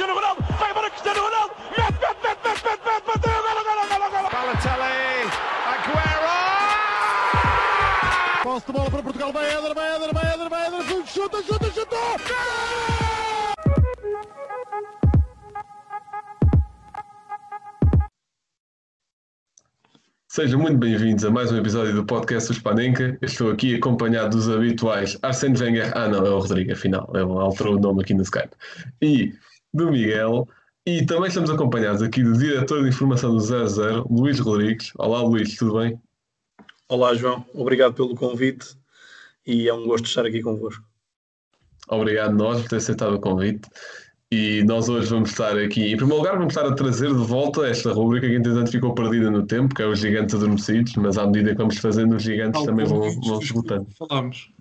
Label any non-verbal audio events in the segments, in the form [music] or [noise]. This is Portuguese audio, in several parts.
Cristiano Ronaldo, vai embora Cristiano Ronaldo, mete, mete, mete, mete, mete, mete, bateu, golo, golo, golo, golo. Balotelli, Aguero! Posse de bola para Portugal, vai Éder, vai Éder, vai Éder, vai Éder, chuta, chuta, chuta! Sejam muito bem-vindos a mais um episódio do podcast. Eu estou aqui acompanhado dos habituais Arsene Wenger. Ah, não, é o Rodrigo, afinal. Ele alterou o nome aqui no Skype. E do Miguel. E também estamos acompanhados aqui do diretor de informação do 00, Luís Rodrigues. Olá, Luís, tudo bem? Olá, João. Obrigado pelo convite e é um gosto estar aqui convosco. Obrigado nós por ter aceitado o convite. E nós hoje vamos estar aqui, em primeiro lugar, vamos estar a trazer de volta esta rubrica que entretanto ficou perdida no tempo, que é os gigantes adormecidos, mas à medida que vamos fazendo, os gigantes também vão, vão se esgotando. Falamos.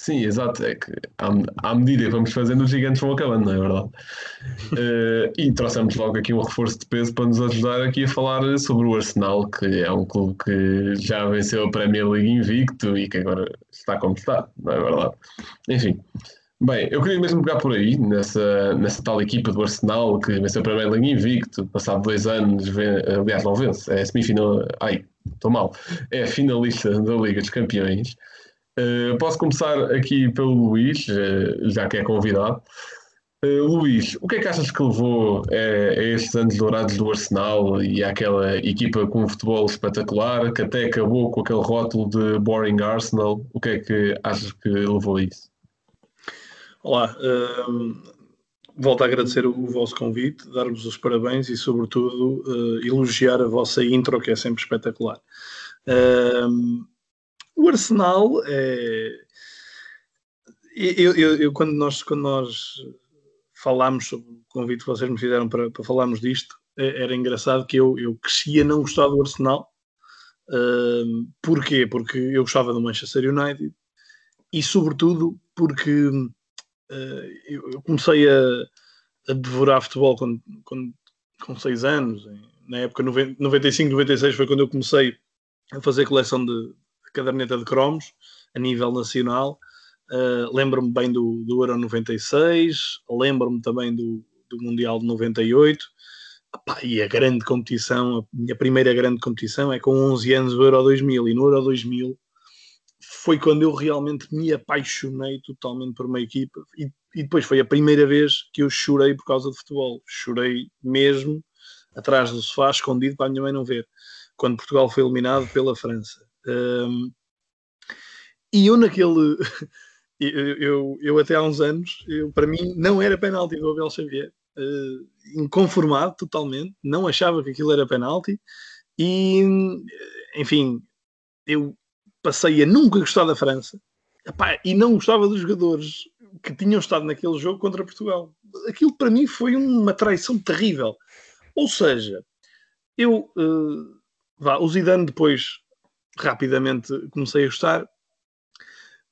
Sim, exato. É que à, à medida que vamos fazendo, os gigantes vão acabando, não é verdade? Uh, [laughs] e trouxemos logo aqui um reforço de peso para nos ajudar aqui a falar sobre o Arsenal, que é um clube que já venceu a Premier League invicto e que agora está como está, não é verdade? Enfim. Bem, eu queria mesmo pegar por aí, nessa, nessa tal equipa do Arsenal que venceu a Premier League invicto, passado dois anos, aliás, não vence, é semifinal. Ai, estou mal. É finalista da Liga dos Campeões. Uh, posso começar aqui pelo Luís, uh, já que é convidado. Uh, Luís, o que é que achas que levou a, a estes anos dourados do Arsenal e àquela equipa com um futebol espetacular que até acabou com aquele rótulo de Boring Arsenal? O que é que achas que levou a isso? Olá, um, volto a agradecer o, vosso convite, dar-vos os parabéns e, sobretudo, uh, elogiar a vossa intro, que é sempre espetacular. Um, o Arsenal é. Eu, eu, eu, quando, nós, quando nós falámos sobre o convite que vocês me fizeram para, para falarmos disto, é, era engraçado que eu, eu crescia não gostar do Arsenal. Um, porquê? Porque eu gostava do Manchester United e, sobretudo, porque uh, eu, comecei a, a, devorar futebol quando, com 6 anos. Na época 95, 96 foi quando eu comecei a fazer coleção de, caderneta de cromos a nível nacional. Uh, lembro-me bem do, do Euro 96, lembro-me também do, do Mundial de 98. Epá, e a grande competição, a minha primeira grande competição é com 11 anos o Euro 2000. E no Euro 2000 foi quando eu realmente me apaixonei totalmente por uma equipa. E, e depois foi a primeira vez que eu chorei por causa de futebol. Chorei mesmo atrás do sofá, escondido para a minha mãe não ver. Quando Portugal foi eliminado pela França. Um, e eu naquele. [laughs] Eu, eu, eu, até há uns anos, eu, para mim, não era penalti do Abel Xavier. Uh, inconformado totalmente, não achava que aquilo era penalti. E, enfim, eu passei a nunca gostar da França Epá, e não gostava dos jogadores que tinham estado naquele jogo contra Portugal. Aquilo para mim foi uma traição terrível. Ou seja, eu. Uh, vá, o Zidane depois rapidamente comecei a gostar,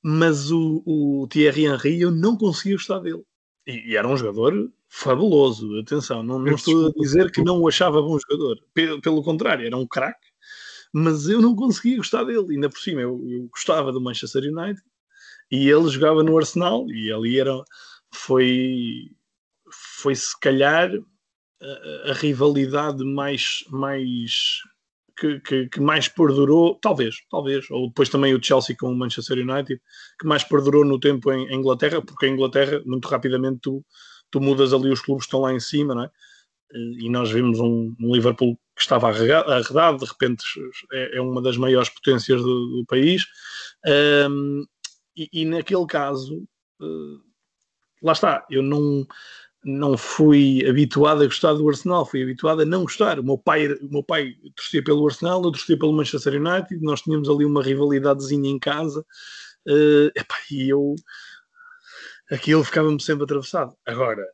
mas o, o Thierry Henry eu não conseguia gostar dele. E, e era um jogador fabuloso, atenção, não, não estou a dizer que não o achava bom jogador, pelo, pelo contrário, era um craque, mas eu não conseguia gostar dele, ainda por cima eu, eu gostava do Manchester United e ele jogava no Arsenal e ali era, foi, foi se calhar a, a rivalidade mais, mais que, que, que, mais perdurou, talvez, talvez, ou depois também o Chelsea com o Manchester United, que mais perdurou no tempo em, em Inglaterra, porque a Inglaterra, muito rapidamente, tu, tu mudas ali os clubes que estão lá em cima, não é? E nós vimos um, um Liverpool que estava arredado, de repente é, é, uma das maiores potências do, do país. Um, e, e, naquele caso, uh, lá está, eu não não fui habituado a gostar do Arsenal, fui habituado a não gostar. O meu pai, o meu pai torcia pelo Arsenal, eu torcia pelo Manchester United, nós tínhamos ali uma rivalidadezinha em casa, uh, e eu aquilo ficava-me sempre atravessado. Agora,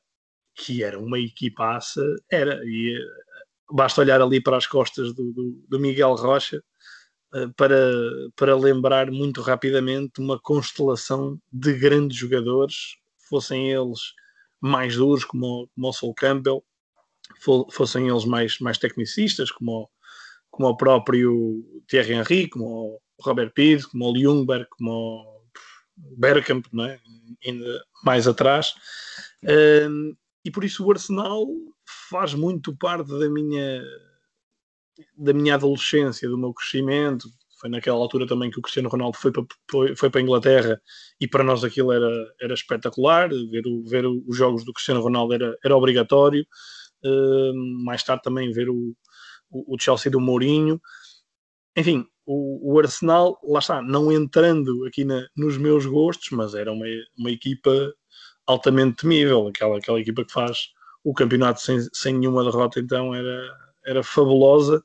que era uma equipaça, era, e uh, basta olhar ali para as costas do, do, do Miguel Rocha uh, para, para lembrar muito rapidamente uma constelação de grandes jogadores, fossem eles mais duros, como, como o Sol Campbell, fossem eles mais, mais tecnicistas, como, como o próprio Thierry Henry, como o Robert Pires, como o Ljungberg, como o Bergkamp, não é? ainda mais atrás. Um, e por isso o Arsenal faz muito parte da minha da minha adolescência, do meu crescimento. Foi naquela altura também que o Cristiano Ronaldo foi para, foi, para a Inglaterra e para nós aquilo era, era espetacular. Ver, o, ver os jogos do Cristiano Ronaldo era, era obrigatório. Uh, mais tarde também ver o, o, o Chelsea do Mourinho. Enfim, o, o, Arsenal, lá está, não entrando aqui na, nos meus gostos, mas era uma, uma equipa altamente temível, aquela, aquela equipa que faz o campeonato sem, sem nenhuma derrota, então era, era fabulosa.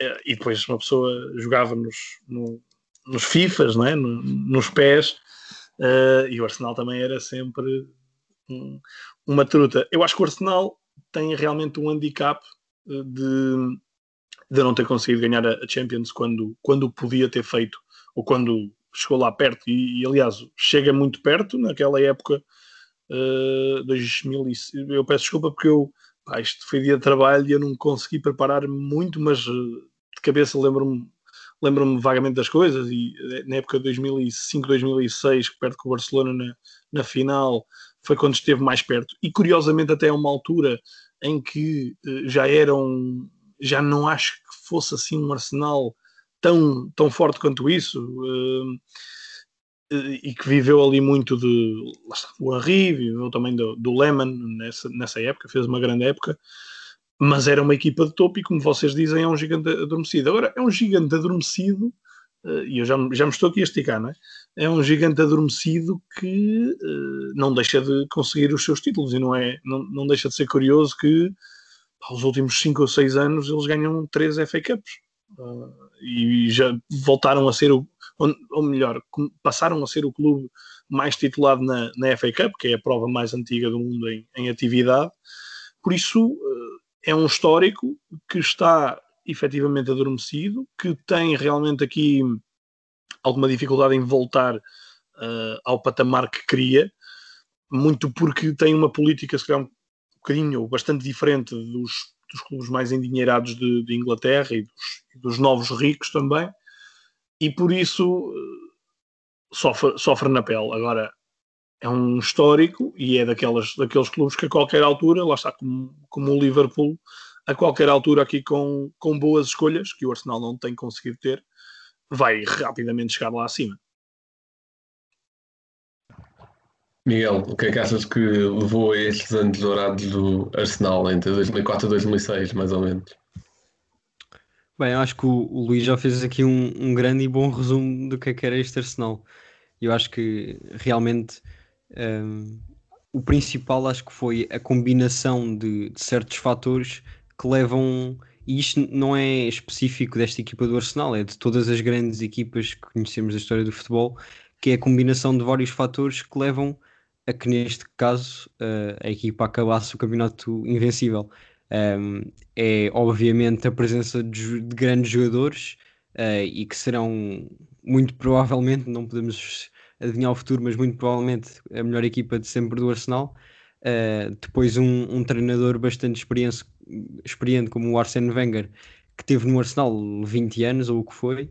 Eh, e depois uma pessoa jogava nos, no, nos FIFAs, não é? No, nos pés, uh, e o Arsenal também era sempre um, uma truta. Eu acho que o Arsenal tem realmente um handicap eh, de, de não ter conseguido ganhar a Champions quando, quando podia ter feito, ou quando chegou lá perto, e, e aliás, chega muito perto naquela época. Uh, 2000 eu peço desculpa porque eu pá, isto foi dia de trabalho e eu não consegui preparar muito, mas eh, de cabeça lembro-me lembro-me vagamente das coisas e eh, na época de 2005, 2006, perto com o Barcelona na, na final, foi quando esteve mais perto. E curiosamente até a uma altura em que uh, já eram, já não acho que fosse assim um Arsenal tão, tão forte quanto isso. Uh, e que viveu ali muito de do Henry, viveu também do, do Lehmann nessa, nessa época, fez uma grande época, mas era uma equipa de topo e, como vocês dizem, é um gigante adormecido. Agora, é um gigante adormecido, uh, e eu já, já me estou aqui a esticar, não é? É um gigante adormecido que uh, não deixa de conseguir os seus títulos e não, é, não, não deixa de ser curioso que aos últimos 5 ou 6 anos eles ganham 3 FA Cups. Uh, e já voltaram a ser o, ou, ou, melhor, passaram a ser o clube mais titulado na, na FA Cup, que é a prova mais antiga do mundo em, em atividade. Por isso, eh, é um histórico que está efetivamente adormecido, que tem realmente aqui alguma dificuldade em voltar uh, ao patamar que queria, muito porque tem uma política, se calhar, um bocadinho, bastante diferente dos, dos clubes mais endinheirados de, de Inglaterra e dos, dos novos ricos também e por isso eh, sofre, sofre na pele. Agora, é um histórico e é daquelas, daqueles clubes que a qualquer altura, lá está como, como o Liverpool, a qualquer altura aqui com, com boas escolhas, que o Arsenal não tem conseguido ter, vai rapidamente chegar lá acima. Miguel, o que é que achas que levou a estes anos dourados do Arsenal entre 2004 e 2006, mais ou menos? Bem, eu acho que o, o Luís já fez aqui um, um, grande e bom resumo do que é que era este Arsenal. Eu acho que realmente um, o principal acho que foi a combinação de, de, certos fatores que levam, e isto não é específico desta equipa do Arsenal, é de todas as grandes equipas que conhecemos da história do futebol, que é a combinação de vários fatores que levam a que neste caso uh, a equipa acabasse o campeonato invencível um, é obviamente a presença de, de grandes jogadores uh, e que serão muito provavelmente, não podemos adivinhar o futuro, mas muito provavelmente a melhor equipa de sempre do Arsenal. Uh, depois um, um, treinador bastante experiente, experiente como o Arsene Wenger, que teve no Arsenal 20 anos ou o que foi,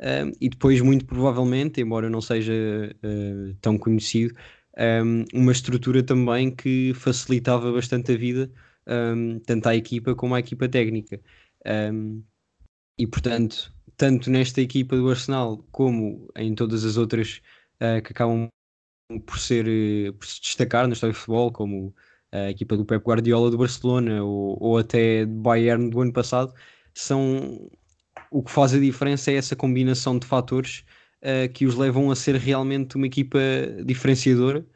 uh, e depois muito provavelmente, embora não seja uh, tão conhecido, um, uma estrutura também que facilitava bastante a vida um, tanto à equipa como à equipa técnica. Um, e portanto, tanto nesta equipa do Arsenal como em todas as outras uh, que acabam por, ser, uh, por se destacar na história do futebol, como a equipa do Pep Guardiola do Barcelona ou, ou até do Bayern do ano passado, são o que faz a diferença é essa combinação de fatores uh, que os levam a ser realmente uma equipa diferenciadora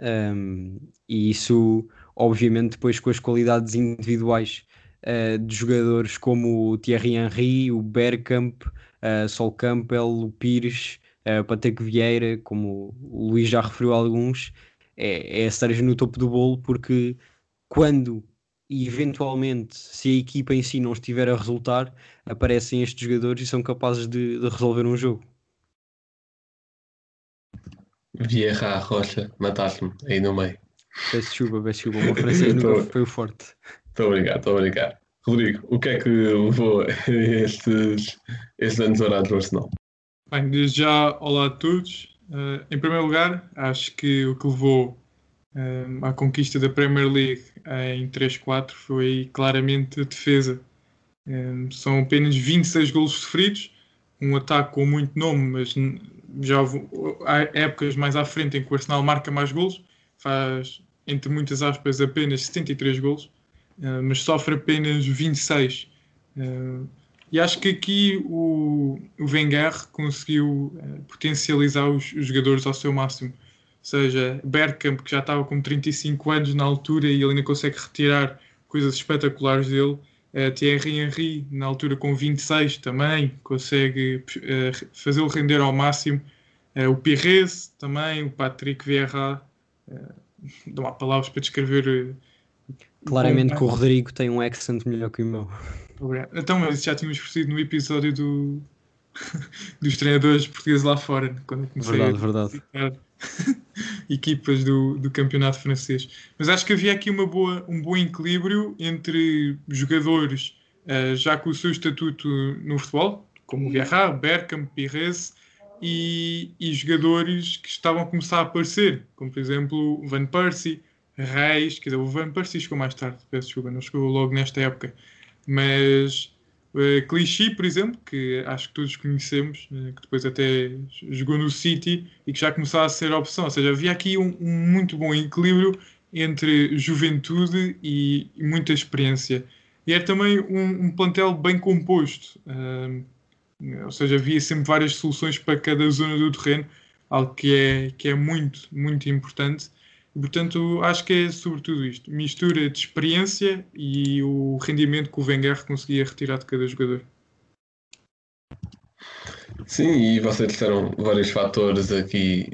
um, e isso obviamente depois com as qualidades individuais uh, de jogadores como o Thierry Henry, o Bergkamp, uh, Sol Campbell, o Pires, uh, Pateco Vieira, como o Luís já referiu alguns, é, é a cereja no topo do bolo porque quando e eventualmente se a equipa em si não estiver a resultar, aparecem estes jogadores e são capazes de, de resolver um jogo. Vieira Rocha, mataste-me aí no meio. Peço desculpa, peço desculpa. Uma [laughs] francês nunca foi o forte. Muito obrigado, muito obrigado. Rodrigo, o que é que levou [laughs] estes, estes anos dourados do Arsenal? Bem, desde já, olá a todos. Uh, em primeiro lugar, acho que o que levou uh, à conquista da Premier League eh, em 3-4 foi claramente a defesa. Um, são apenas 26 golos sofridos, um ataque com muito nome, mas já houve, há épocas mais à frente em que o Arsenal marca mais golos, faz entre muitas aspas apenas 73 golos, uh, mas sofre apenas 26. Uh, e acho que aqui o, o Wenger conseguiu uh, potencializar os, os, jogadores ao seu máximo. Ou seja, Bergkamp, que já estava com 35 anos na altura e ele ainda consegue retirar coisas espetaculares dele. Uh, Thierry Henry, na altura com 26 também, consegue uh, fazê-lo render ao máximo. Uh, o Pires também, o Patrick Vieira, não há palavras para descrever. Claramente que o Rodrigo tem um accent melhor que o meu. Então, mas já tínhamos percebido no episódio do, [laughs] dos treinadores portugueses lá fora, quando eu comecei verdade, a verdade. [laughs] equipas do, do campeonato francês. Mas acho que havia aqui uma boa, um bom equilíbrio entre jogadores uh, já com o seu estatuto no futebol, como o Vieira, Berkham, Pires, e, e, jogadores que estavam a começar a aparecer, como por exemplo Van Persie, Reis, quer dizer, o Van Persie chegou mais tarde, peço desculpa, não chegou logo nesta época mas uh, Clichy, por exemplo, que acho que todos conhecemos, uh, que depois até jogou no City e que já começou a ser opção. Ou seja, havia aqui um, um muito bom equilíbrio entre juventude e, muita experiência. E era também um, um plantel bem composto, uh, ou seja, havia sempre várias soluções para cada zona do terreno, algo que é, que é muito, muito importante. Portanto, acho que é sobretudo isto: mistura de experiência e o rendimento que o Wenger conseguia retirar de cada jogador. Sim, e vocês disseram vários fatores aqui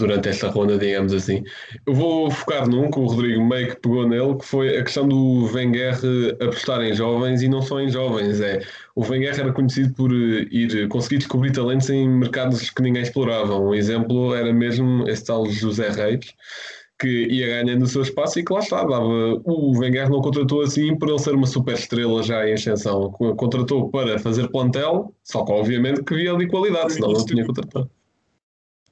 durante esta ronda, digamos assim. Eu vou focar num que o Rodrigo meio que pegou nele, que foi a questão do Wenger apostar em jovens e não só em jovens. É, o Wenger era conhecido por ir conseguir descobrir talentos em mercados que ninguém explorava. Um exemplo era mesmo esse tal José Reis que ia ganhando o seu espaço e que lá está, dava, o Wenger não contratou assim por ele ser uma super estrela já em ascensão, contratou para fazer plantel, só que obviamente que via ali qualidade, senão não tinha contratado.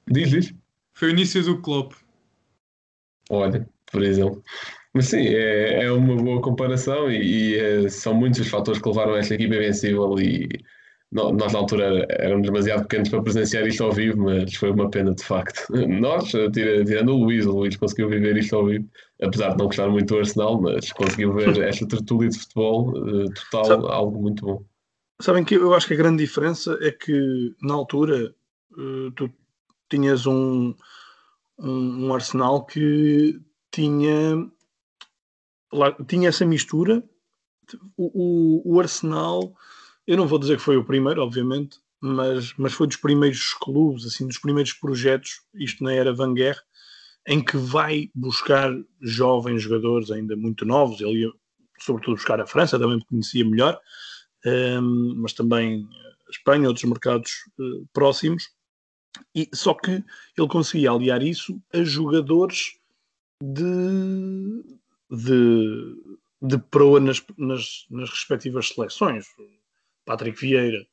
Diz, diz. Foi o início do clube. Olha, por exemplo. Mas sim, é, é uma boa comparação e, e é, são muitos os fatores que levaram esta equipa invencível e nós na altura éramos demasiado pequenos para presenciar isto ao vivo, mas foi uma pena de facto. [laughs] Nós, tirando o Luís, o Luís conseguiu viver isto ao vivo, apesar de não gostar muito do Arsenal, mas conseguiu ver [laughs] esta tertúlia de futebol uh, total, Sabe, algo muito bom. Sabem que eu acho que a grande diferença é que na altura uh, tu tinhas um, um, um, Arsenal que tinha, lá, tinha essa mistura. O, o, o Arsenal eu não vou dizer que foi o primeiro, obviamente, mas, mas foi dos primeiros clubes, assim, dos primeiros projetos, isto na era Wenger, em que vai buscar jovens jogadores ainda muito novos. Ele ia, sobretudo, buscar a França, também conhecia melhor, um, ehm, mas também a Espanha, outros mercados uh, próximos. E, só que ele conseguia aliar isso a jogadores de, de, de proa nas, nas, nas respectivas seleções. Patrick Vieira,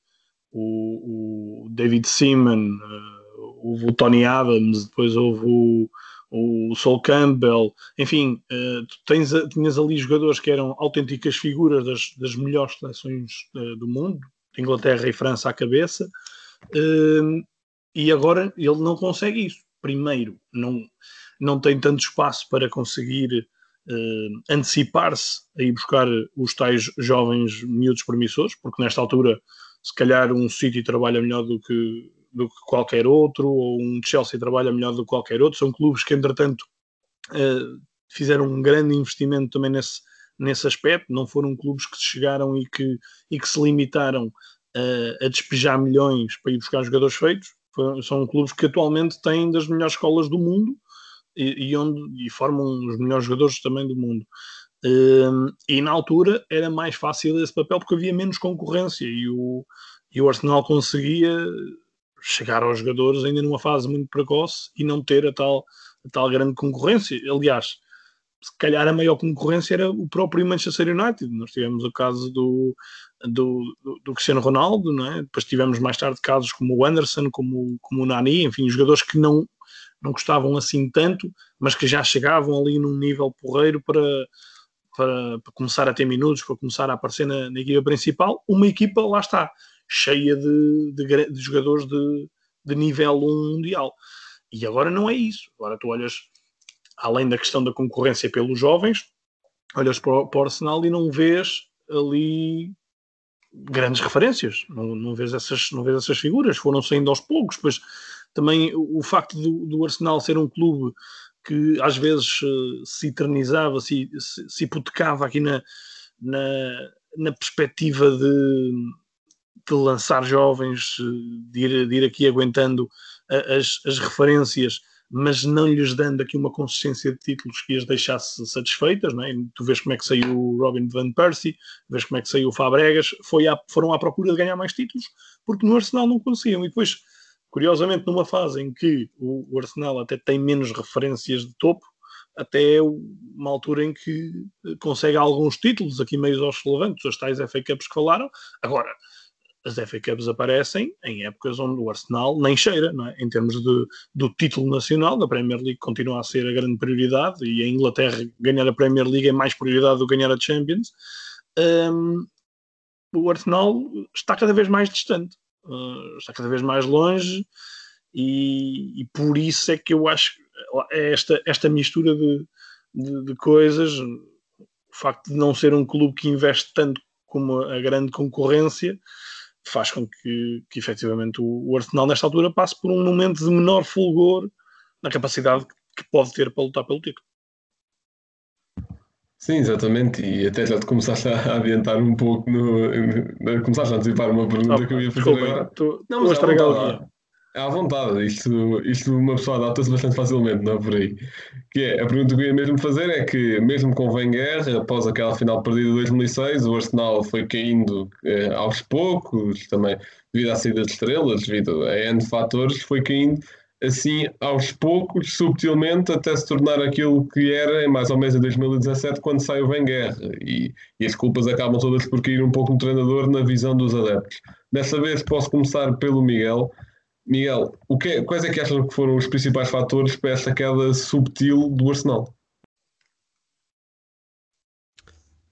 o, o David Seaman, uh, houve o Tony Adams, depois houve o, o Sol Campbell, enfim, uh, tu tens, tinhas ali jogadores que eram autênticas figuras das, das melhores seleções uh, do mundo, Inglaterra e França à cabeça, e agora ele não consegue isso. Primeiro, não, não tem tanto espaço para conseguir uh, antecipar-se a ir buscar os tais jovens miúdos promissores, porque nesta altura, se calhar, um City trabalha melhor do que, do que qualquer outro, ou um Chelsea trabalha melhor do que qualquer outro. São clubes que, entretanto, uh, fizeram um grande investimento também nesse, nesse aspecto. Não foram clubes que chegaram e que, e que se limitaram uh, a despejar milhões para ir buscar jogadores feitos. São clubes que atualmente têm das melhores escolas do mundo e, e, onde, e formam os melhores jogadores também do mundo. Um, e na altura era mais fácil esse papel porque havia menos concorrência e o, e o Arsenal conseguia chegar aos jogadores ainda numa fase muito precoce e não ter a tal, a tal grande concorrência. Aliás, se calhar a maior concorrência era o próprio Manchester United. Nós tivemos o caso do, do, do, Cristiano Ronaldo, não é? depois tivemos mais tarde casos como o Anderson, como, como o Nani, enfim, jogadores que não, não gostavam assim tanto, mas que já chegavam ali num nível porreiro para, para, para começar a ter minutos, para começar a aparecer na, na equipa principal, uma equipa, lá está, cheia de, de, de jogadores de, de nível 1 mundial. E agora não é isso. Agora tu olhas, além da questão da concorrência pelos jovens, olhas para o, para o Arsenal e não vês ali grandes referências, não, não, vês essas, não vês essas figuras, foram saindo aos poucos, pois também o, o facto do, do, Arsenal ser um clube que às vezes uh, se eternizava, se, se, se, hipotecava aqui na, na, na perspectiva de, de lançar jovens, eh, de ir, de ir aqui aguentando as, as referências mas não lhes dando aqui uma consistência de títulos que as deixasse satisfeitas. Não é? Tu vês como é que saiu o Robin Van Persie, vês como é que saiu o Fabregas, foi à, foram à procura de ganhar mais títulos, porque no Arsenal não conseguiam. E depois, curiosamente, numa fase em que o, o Arsenal até tem menos referências de topo, até uma altura em que consegue alguns títulos, aqui meio aos relevantes, os tais FA Cups que falaram. Agora, as FA Cups aparecem em épocas onde o Arsenal nem cheira, é? em termos de, do título nacional, da Premier League continua a ser a grande prioridade e a Inglaterra ganhar a Premier League é mais prioridade do que ganhar a Champions. Um, o Arsenal está cada vez mais distante, uh, está cada vez mais longe e, e, por isso é que eu acho é esta, esta mistura de, de, de coisas, o facto de não ser um clube que investe tanto como a grande concorrência, faz com que, que efetivamente o, o Arsenal, nesta altura, passe por um momento de menor fulgor na capacidade que pode ter para lutar pelo título. Sim, exatamente, e até já te começaste a adiantar um pouco no. Começaste a antecipar uma pergunta não, que eu ia fazer desculpa, agora. Tô, não, mas estragar o dia. É à vontade, isto, isto uma pessoa adapta-se bastante facilmente, não é por aí. Que é, a pergunta que eu ia mesmo fazer é que, mesmo com Wenger, após aquela final perdida de 2006, o Arsenal foi caindo eh, aos poucos, também devido à saída de estrelas, devido a N fatores, foi caindo assim aos poucos, subtilmente, até se tornar aquilo que era em mais ou menos em 2017, quando sai o Wenger. E, e as culpas acabam todas por cair um pouco no treinador na visão dos adeptos. Dessa vez posso começar pelo Miguel. Miguel, o que, quais é que acham que foram os principais fatores para esta queda subtil do Arsenal?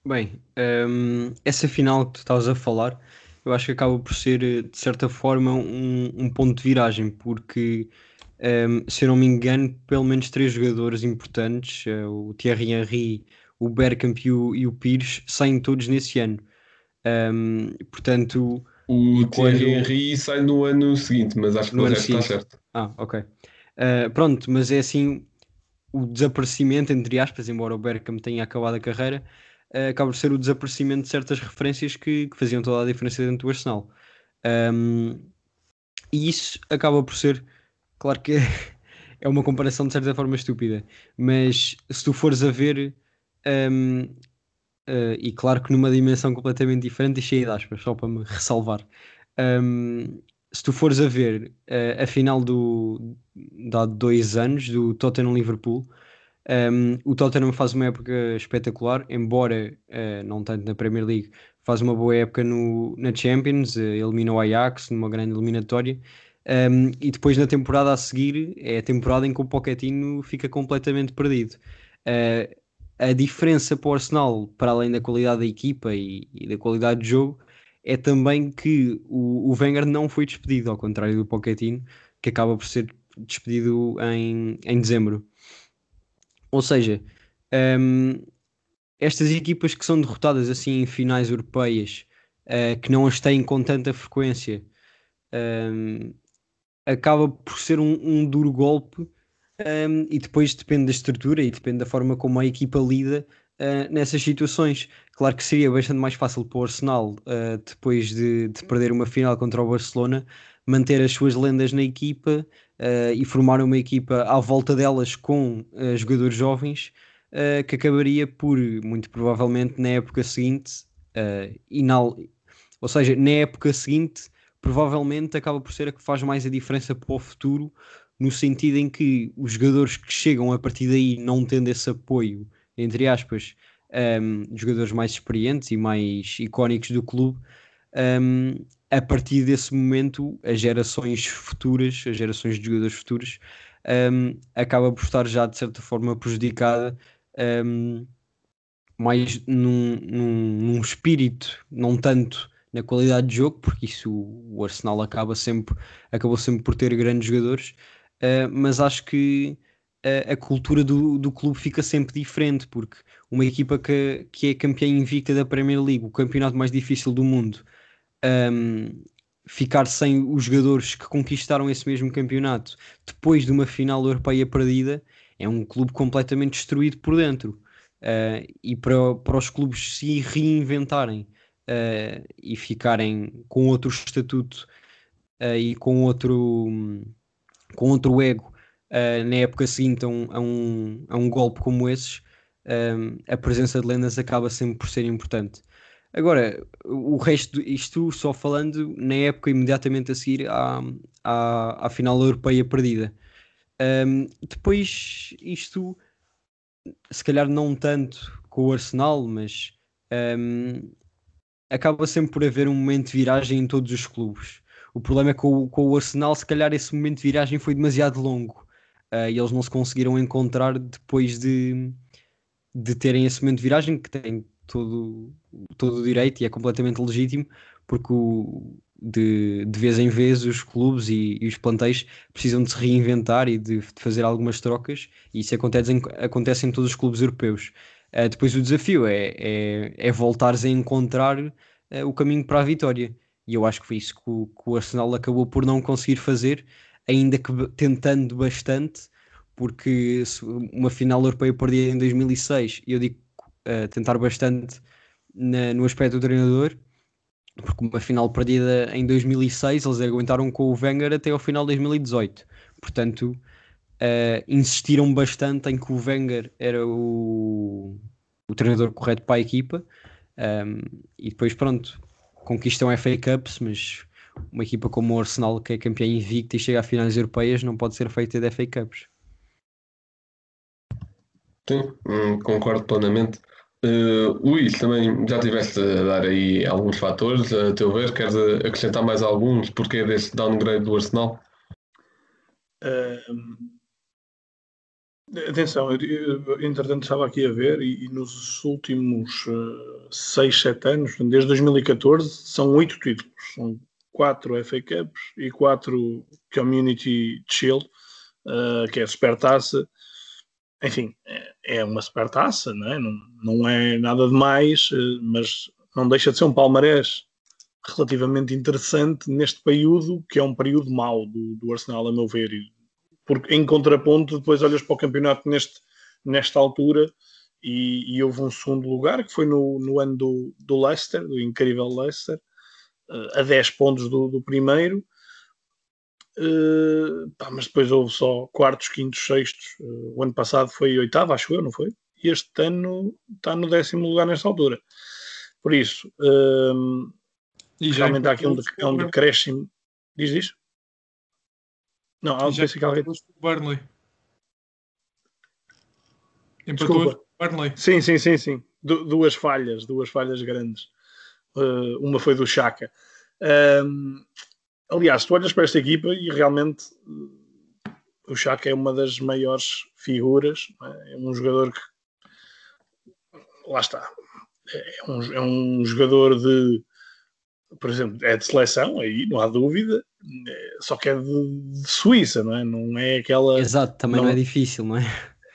Bem, um, essa final que tu estavas a falar, eu acho que acaba por ser, de certa forma, um, um ponto de viragem, porque, um, se eu não me engano, pelo menos três jogadores importantes, uh, o Thierry Henry, o Bergkamp e o, e o Pires, saem todos nesse ano. Hum, portanto, o quando- Thierry Henry sai no ano seguinte, mas acho que o resto está certo. Ah, ok. Uh, pronto, mas é assim, o desaparecimento, entre aspas, embora o Bergkamp tenha acabado a carreira, uh, acaba por ser o desaparecimento de certas referências que, que faziam toda a diferença dentro do Arsenal. Um, e isso acaba por ser, claro que [laughs] é uma comparação de certa forma estúpida, mas se tu fores a ver, um, uh, e claro que numa dimensão completamente diferente, e cheia de aspas, só para me ressalvar. Um, se tu fores a ver uh, a final do, de há dois anos do Tottenham-Liverpool, um, o Tottenham faz uma época espetacular, embora uh, não tanto na Premier League, faz uma boa época no, na Champions, uh, elimina o Ajax numa grande eliminatória. Um, e depois na temporada a seguir é a temporada em que o Pochettino fica completamente perdido. Uh, a diferença para o Arsenal, para além da qualidade da equipa e, e da qualidade de jogo, é também que o, o Wenger não foi despedido, ao contrário do Pochettino, que acaba por ser despedido em, em dezembro. Ou seja, um, estas equipas que são derrotadas assim em finais europeias, uh, que não as têm com tanta frequência, um, acaba por ser um, um duro golpe um, e depois depende da estrutura e depende da forma como a equipa lida uh, nessas situações. Claro que seria bastante mais fácil para o Arsenal, uh, depois de, de, perder uma final contra o Barcelona, manter as suas lendas na equipa uh, e formar uma equipa à volta delas com jogadores jovens, que acabaria por, muito provavelmente, na época seguinte, inal... ou seja, na época seguinte, provavelmente acaba por ser a que faz mais a diferença para o futuro no sentido em que os jogadores que chegam a partir daí não tendo esse apoio, entre aspas, um, jogadores mais experientes e mais icónicos do clube, um, a partir desse momento, as gerações futuras, as gerações de jogadores futuros, um, acaba por estar já de certa forma prejudicada mais num, num, num espírito, não tanto na qualidade de jogo, porque isso o Arsenal acaba sempre, acabou sempre por ter grandes jogadores, uh, mas acho que a, a cultura do, do clube fica sempre diferente, porque uma equipa que, que é campeã invicta da Premier League, o campeonato mais difícil do mundo, um, ficar sem os jogadores que conquistaram esse mesmo campeonato depois de uma final europeia perdida é um clube completamente destruído por dentro. Uh, e para, para os clubes se reinventarem uh, e ficarem com outro estatuto uh, e com outro, com outro ego na época seguinte a um, a um, a um golpe como esses, a presença de lendas acaba sempre por ser importante. Agora, o resto, isto só falando na época imediatamente a seguir à, à, à final europeia perdida. Um, depois, isto, se calhar não tanto com o Arsenal, mas um, acaba sempre por haver um momento de viragem em todos os clubes. O problema é que com, o Arsenal, se calhar esse momento de viragem foi demasiado longo uh, e eles não se conseguiram encontrar depois de, de terem esse momento de viragem, que tem todo, todo o direito e é completamente legítimo, porque o, de, de vez em vez os clubes e, e, os plantéis precisam de se reinventar e de, de, fazer algumas trocas, e isso acontece em, acontece em todos os clubes europeus. Uh, depois o desafio é, é, é voltares a encontrar uh, o caminho para a vitória. E eu acho que foi isso que o, que o Arsenal acabou por não conseguir fazer, ainda que tentando bastante, porque uma final europeia perdida em 2006, e eu digo uh, tentar bastante na, no aspecto do treinador, porque uma final perdida em 2006 eles aguentaram com o Wenger até ao final de 2018. Portanto, uh, insistiram bastante em que o Wenger era o, o treinador correto para a equipa. Um, e depois, pronto, conquistam FA Cups, mas uma equipa como o Arsenal, que é campeã invicta e chega a finais europeias, não pode ser feita de FA Cups. Sim, hum, concordo plenamente. Uh, Luís, também já tiveste a dar aí alguns fatores, a teu ver, queres acrescentar mais alguns? Porquê deste downgrade do Arsenal? Uh, atenção, eu, entretanto estava aqui a ver e, e nos últimos 6, uh, 7 anos, desde 2014, são 8 títulos, são 4 FA Cups e 4 Community Shield, uh, que é a Supertaça, enfim, é, é uma supertaça, não é? Não, não é nada demais, eh, mas não deixa de ser um palmarés relativamente interessante neste período, que é um período mau do, do Arsenal, a meu ver. Porque em contraponto, depois olhas para o campeonato neste, nesta altura e, e houve um segundo lugar, que foi no, no ano do, do Leicester, do incrível Leicester, eh, a 10 pontos do, do primeiro, Uh, pá, mas depois houve só quartos, quintos, sextos. Uh, o ano passado foi oitavo, acho eu, não foi? E este ano está no décimo lugar nesta altura. Por isso, uh, realmente há aqui um, um decréscimo. Diz isso? Não, há um já que alguém... Burnley. Empatou Burnley. Sim, sim, sim, sim. Du duas falhas, duas falhas grandes. uma foi do Chaka. Aliás, tu olhas para esta equipa e realmente eh, o Chaka é uma das maiores figuras, é? é um jogador que lá está, é um, é um jogador de por exemplo, é de seleção, aí não há dúvida, é, só que é de, de, Suíça, não é? Não é aquela. Exato, também não, não é difícil, não é?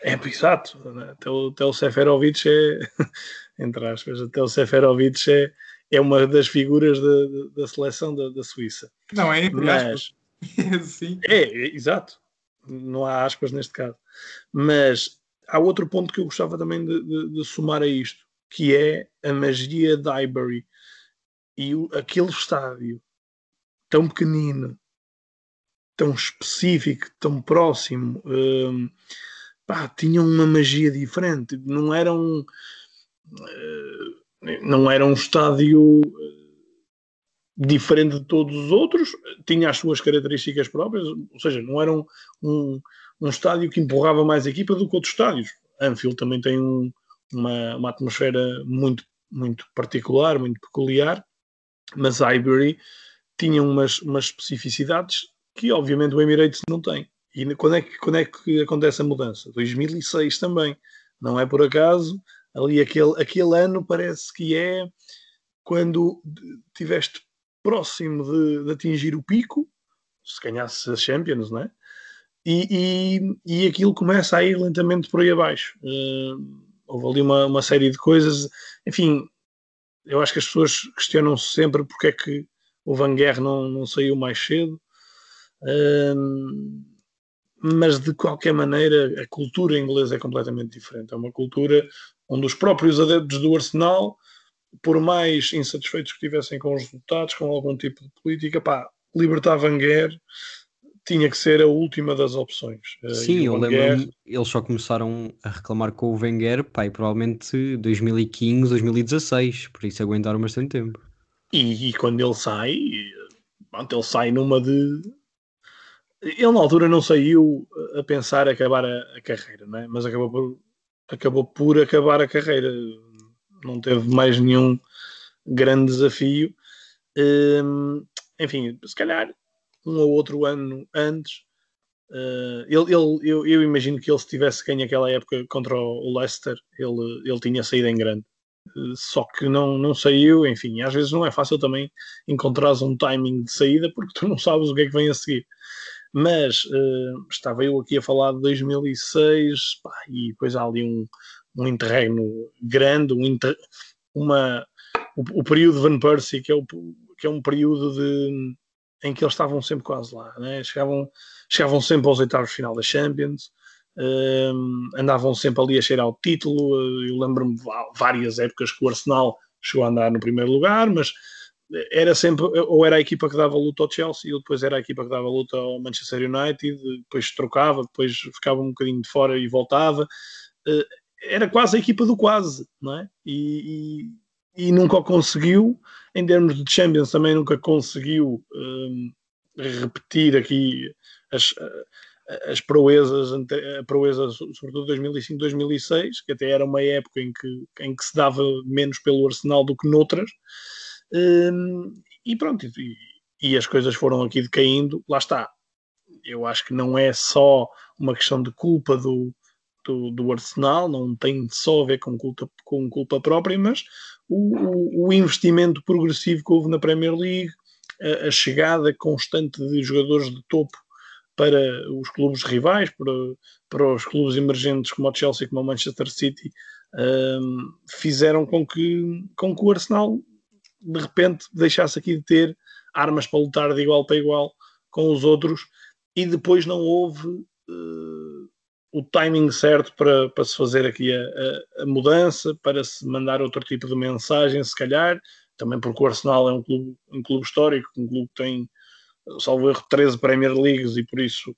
É, exato. Até o, até o Seferovic é, [laughs] entre aspas, até o Seferovic é, é uma das figuras da, da seleção da, da, Suíça. Não, é entre Mas, [laughs] Sim. É, é, exato. Não há aspas neste caso. Mas há outro ponto que eu gostava também de, de, de somar a isto, que é a magia de Highbury. E o, aquele estádio tão pequenino, tão específico, tão próximo, hum, pá, tinham uma magia diferente. Não eram. Uh, não era um estádio eh, diferente de todos os outros, tinha as suas características próprias, ou seja, não era um, um, um estádio que empurrava mais a equipa do que outros estádios. Anfield também tem um, uma, uma atmosfera muito, muito particular, muito peculiar, mas Highbury tinha umas, umas especificidades que obviamente o Emirates não tem. E quando é, que, quando é que acontece a mudança? 2006 também. Não é por acaso ali aquele, aquele ano parece que é quando tiveste próximo de, de atingir o pico, se ganhasse as Champions, não é? E, e, e, aquilo começa a ir lentamente por aí abaixo. Uh, houve ali uma, uma série de coisas. Enfim, eu acho que as pessoas questionam-se sempre porque é que o Van Guerre não, não saiu mais cedo. Mas de qualquer maneira a cultura inglesa é completamente diferente. É uma cultura onde os próprios adeptos do Arsenal, por mais insatisfeitos que estivessem com os resultados, com algum tipo de política, pá, libertar Van Guerre tinha que ser a última das opções. Eh, Sim, eu lembro eles só começaram a reclamar com o Wenger, e provavelmente 2015, 2016, por isso aguentaram bastante tempo. E, e quando ele sai, pronto, ele sai numa de ele na altura não saiu a pensar acabar a, a carreira, não é? mas acabou por, acabou por acabar a carreira. Não teve mais nenhum grande desafio. Hum, enfim, se calhar um ou outro ano antes, uh, ele, ele, eu, eu, imagino que ele se tivesse ganho aquela época contra o Leicester, ele, ele tinha saído em grande. Uh, só que não, não saiu, enfim, às vezes não é fácil também encontrar um timing de saída porque tu não sabes o que é que vem a seguir. Mas uh, estava eu aqui a falar de 2006 pá, e depois há ali um, um interregno grande, um inter, uma, o, o, período Van Persie, que é, o, que é um período de, em que eles estavam sempre quase lá, né? chegavam, chegavam sempre aos oitavos de final da Champions, uh, andavam sempre ali a cheirar ao título. Eu lembro-me de várias épocas que o Arsenal chegou a andar no primeiro lugar, mas era sempre, ou era a equipa que dava luta ao Chelsea, ou depois era a equipa que dava luta ao Manchester United, depois trocava, depois ficava um bocadinho de fora e voltava. Eh, era quase a equipa do quase, não é? E, e, nunca o conseguiu. Em termos de Champions, também nunca conseguiu um, repetir aqui as, as proezas, a proeza, sobretudo 2005, 2006, que até era uma época em que, em que se dava menos pelo Arsenal do que noutras. Um, e pronto, e, e, as coisas foram aqui decaindo. Lá está. Eu acho que não é só uma questão de culpa do, do, do Arsenal, não tem só a ver com culpa, com culpa própria, mas o, o, investimento progressivo que houve na Premier League, a, a, chegada constante de jogadores de topo para os clubes rivais, para, para os clubes emergentes como o Chelsea, como o Manchester City, um, fizeram com que, com que o Arsenal de repente deixasse aqui de ter armas para lutar de igual para igual com os outros. E depois não houve uh, o timing certo para, para se fazer aqui a, a, a, mudança, para se mandar outro tipo de mensagem, se calhar, também porque o Arsenal é um clube, um clube histórico, um clube que tem, salvo erro, 13 Premier Leagues e por isso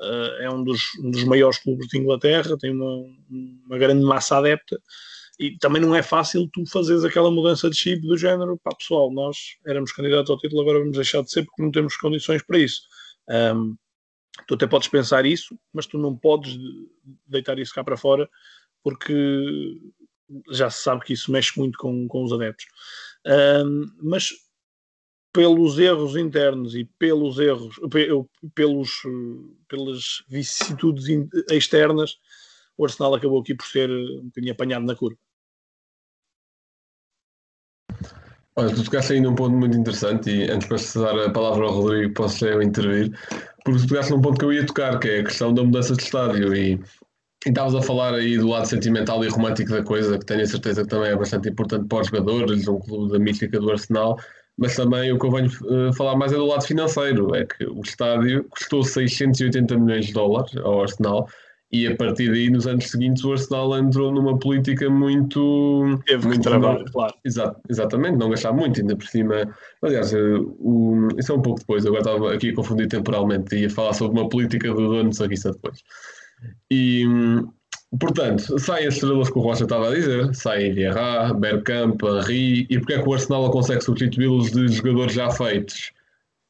uh, é um dos, um dos maiores clubes de Inglaterra, tem uma, uma grande massa adepta e também não é fácil tu fazeres aquela mudança de chip do género, pá pessoal, nós éramos candidatos ao título, agora vamos deixar de ser porque não temos condições para isso. Um, tu até podes pensar isso, mas tu não podes deitar isso cá para fora porque já se sabe que isso mexe muito com, com os adeptos. Um, mas pelos erros internos e pelos erros, pelos, pelas vicissitudes externas, o Arsenal acabou aqui por ser um bocadinho apanhado na curva. Olha, tu tocaste aí num ponto muito interessante e antes para dar a palavra ao Rodrigo posso eu intervir, porque tu tocaste num ponto que eu ia tocar, que é a questão da mudança de estádio e, estavas a falar aí do lado sentimental e romântico da coisa, que tenho a certeza que também é bastante importante para os jogadores, um clube da mística do Arsenal, mas também o que eu venho uh, falar mais é do lado financeiro, é que o estádio custou 680 milhões de dólares ao Arsenal, e a partir daí, nos anos seguintes, o Arsenal entrou numa política muito. Teve muito trabalho, claro. Exato, exatamente, não gastar muito, ainda por cima. Aliás, eh, o, isso é um pouco depois, agora estava aqui a confundir temporalmente, ia falar sobre uma política do dono, só que isso é depois. E. Portanto, saem as estrelas que o Rocha estava a dizer, saem Vieira, Bergkamp, Henry, e porque é que o Arsenal consegue substituí-los de jogadores já feitos?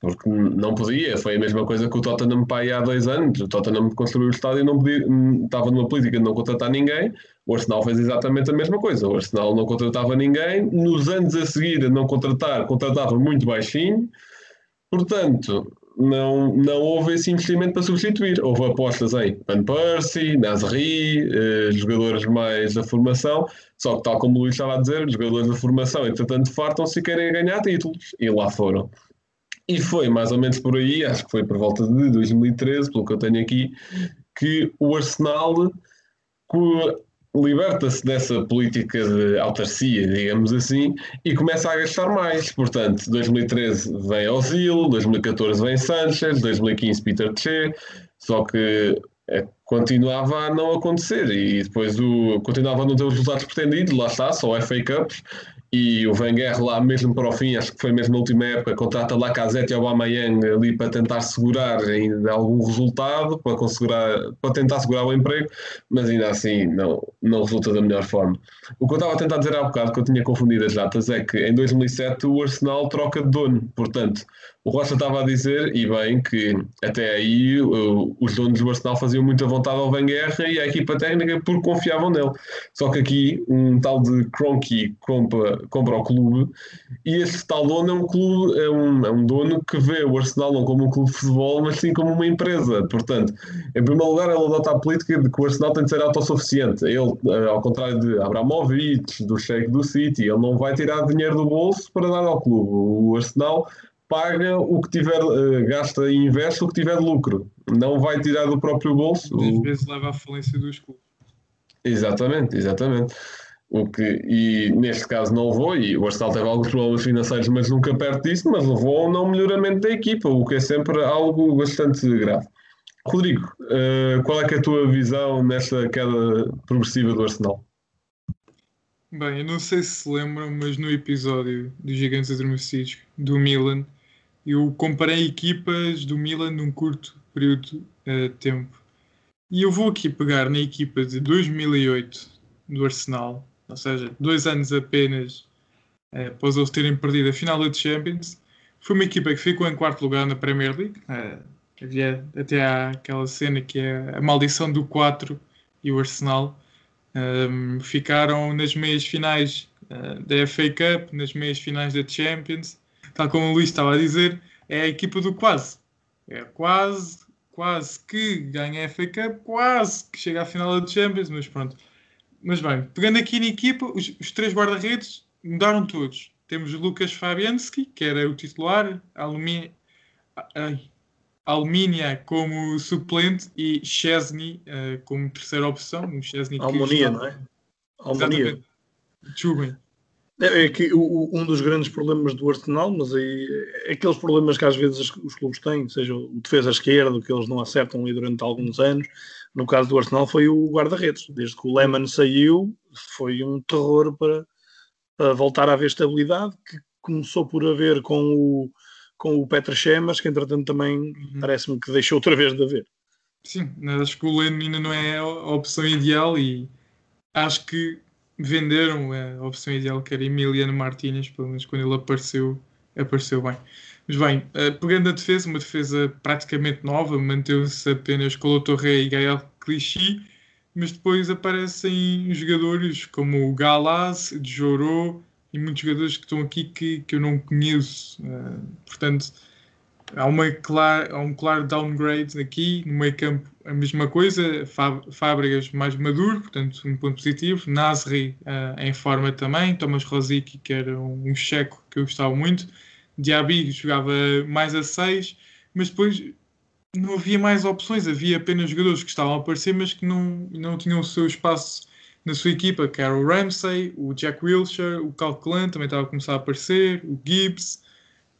Porque não podia. Foi a mesma coisa que o Tottenham pai há dois anos. O Tottenham construiu o estádio e não podia, estava numa política de não contratar ninguém. O Arsenal fez exatamente a mesma coisa. O Arsenal não contratava ninguém. Nos anos a seguir, a não contratar, contratava muito baixinho. Portanto, não, não houve esse investimento para substituir. Houve apostas em Van Persie, Nasri, eh, jogadores mais da formação, só que, tal como o Luís estava a dizer, os jogadores da formação, entretanto, fartam-se e querem ganhar títulos. E lá foram. E foi mais ou menos por aí, acho que foi por volta de 2013, pelo que eu tenho aqui, que o Arsenal liberta-se dessa política de autarcia, digamos assim, e começa a gastar mais. Portanto, 2013 vem Ozil, 2014 vem Sanchez, 2015 Peter Che, só que é, continuava a não acontecer e depois o, continuava a não ter os resultados pretendidos, lá está, só FA Cups, e o Wenger lá mesmo para o fim, acho que foi mesmo na última época, contrata Lacazette e Aubameyang ali para tentar segurar ainda algum resultado, para, conseguir, para tentar segurar o emprego, mas ainda assim não, não resulta da melhor forma. O que eu estava a tentar dizer há bocado, que eu tinha confundido as datas, é que em 2007 o Arsenal troca de dono, portanto, o Rocha estava a dizer, e bem, que até aí os donos do Arsenal faziam muita vontade ao Wenger e a equipa técnica porque confiavam nele. Só que aqui um tal de Cronky compra, compra o clube e este tal dono é um clube, é um, é um dono que vê o Arsenal não como um clube de futebol, mas sim como uma empresa. Portanto, em primeiro lugar, ele adota a política de que o Arsenal tem de ser autossuficiente. Ele, eh, ao contrário de Abramovich, do Sheikh do City, ele não vai tirar dinheiro do bolso para dar ao clube. O Arsenal paga o que tiver, uh, gasta e investe o que tiver de lucro. Não vai tirar do próprio bolso. Às vezes leva à falência dos clubes. Exatamente, exatamente. O que, e neste caso não levou, e o Arsenal teve alguns problemas financeiros, mas nunca perto disso, mas levou a um não melhoramento da equipa, o que é sempre algo bastante grave. Rodrigo, uh, qual é, é a tua visão nesta queda progressiva do Arsenal? Bem, eu não sei se se lembram, mas no episódio dos Gigantes Adormecidos do Milan, eu comparei equipas do Milan num curto período de uh, tempo. E eu vou aqui pegar na equipa de 2008 do Arsenal, ou seja, dois anos apenas uh, após eles terem perdido a final da Champions. Foi uma equipa que ficou em quarto lugar na Premier League. Uh, havia até aquela cena que é a maldição do 4 e o Arsenal. Um, ficaram nas meias finais uh, da FA Cup, nas meias finais da Champions tal como o Luís estava a dizer, é a equipa do quase. É quase, quase que ganha a FA Cup, quase que chega à final da Champions, mas pronto. Mas bem, pegando aqui na equipa, os, os três guarda-redes mudaram todos. Temos o Lucas Fabianski, que era o titular, Alumínia, Alumínia como suplente e Chesney uh, como terceira opção. Um Chesney Almonia, não é? Almonia. Desculpem. É, é que o, um dos grandes problemas do Arsenal, mas aí é aqueles problemas que às vezes os clubes têm, seja o defesa esquerdo, que eles não acertam ali durante alguns anos. No caso do Arsenal foi o guarda-redes. Desde que o Lehmann saiu, foi um terror para, para, voltar a haver estabilidade, que começou por haver com o, com o Petra Chemas, que entretanto também uhum. parece-me que deixou outra vez de haver. Sim, acho que o Lehmann ainda não é a opção ideal e acho que venderam a opção ideal que era Emiliano Martínez, pelo menos quando ele apareceu, apareceu bem. Mas bem, eh, pegando a defesa, uma defesa praticamente nova, manteve-se apenas Colo Torre e Gael Clichy, mas depois aparecem jogadores como o Galaz, Joro e muitos jogadores que estão aqui que, que eu não conheço. Uh, portanto, há, uma clara, há um claro downgrade aqui, no meio campo a mesma coisa, Fábricas mais maduro, portanto um ponto positivo, Nasri uh, em forma também, Thomas Rosicky que era um, um checo que eu gostava muito, Diaby jogava mais a 6, mas depois não havia mais opções, havia apenas jogadores que estavam a aparecer, mas que não, não tinham o seu espaço na sua equipa, que era o Ramsey, o Jack Wilshere, o Calculan também estava a começar a aparecer, o Gibbs,